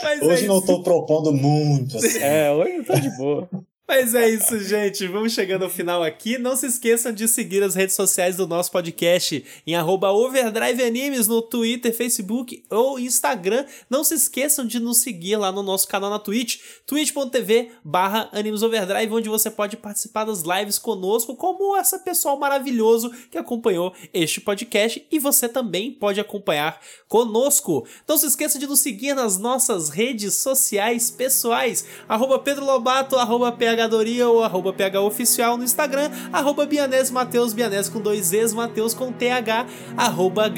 Speaker 1: Mas
Speaker 2: Hoje
Speaker 1: é
Speaker 2: não tô propondo muito. assim.
Speaker 3: É, hoje tá de boa.
Speaker 1: Mas é isso, gente. Vamos chegando ao final aqui. Não se esqueçam de seguir as redes sociais do nosso podcast em arroba Overdrive Animes no Twitter, Facebook ou Instagram. Não se esqueçam de nos seguir lá no nosso canal na Twitch, twitch.tv barra Animes Overdrive, onde você pode participar das lives conosco, como essa pessoal maravilhoso que acompanhou este podcast. E você também pode acompanhar conosco. Não se esqueça de nos seguir nas nossas redes sociais pessoais, arroba Pedro Lobato, arroba PHDoria ou arroba PHOficial no Instagram, arroba Mateus, Bianese com dois Es, Mateus com TH, arroba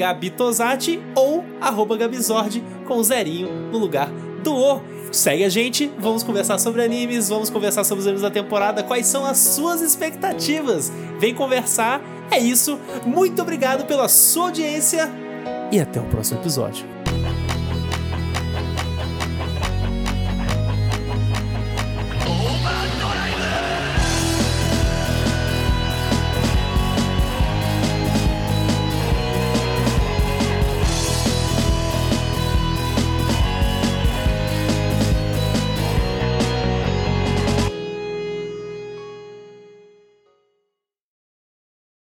Speaker 1: ou arroba Gabizord com zerinho no lugar do O. Segue a gente, vamos conversar sobre animes, vamos conversar sobre os animes da temporada, quais são as suas expectativas. Vem conversar, é isso. Muito obrigado pela sua audiência e até o próximo episódio.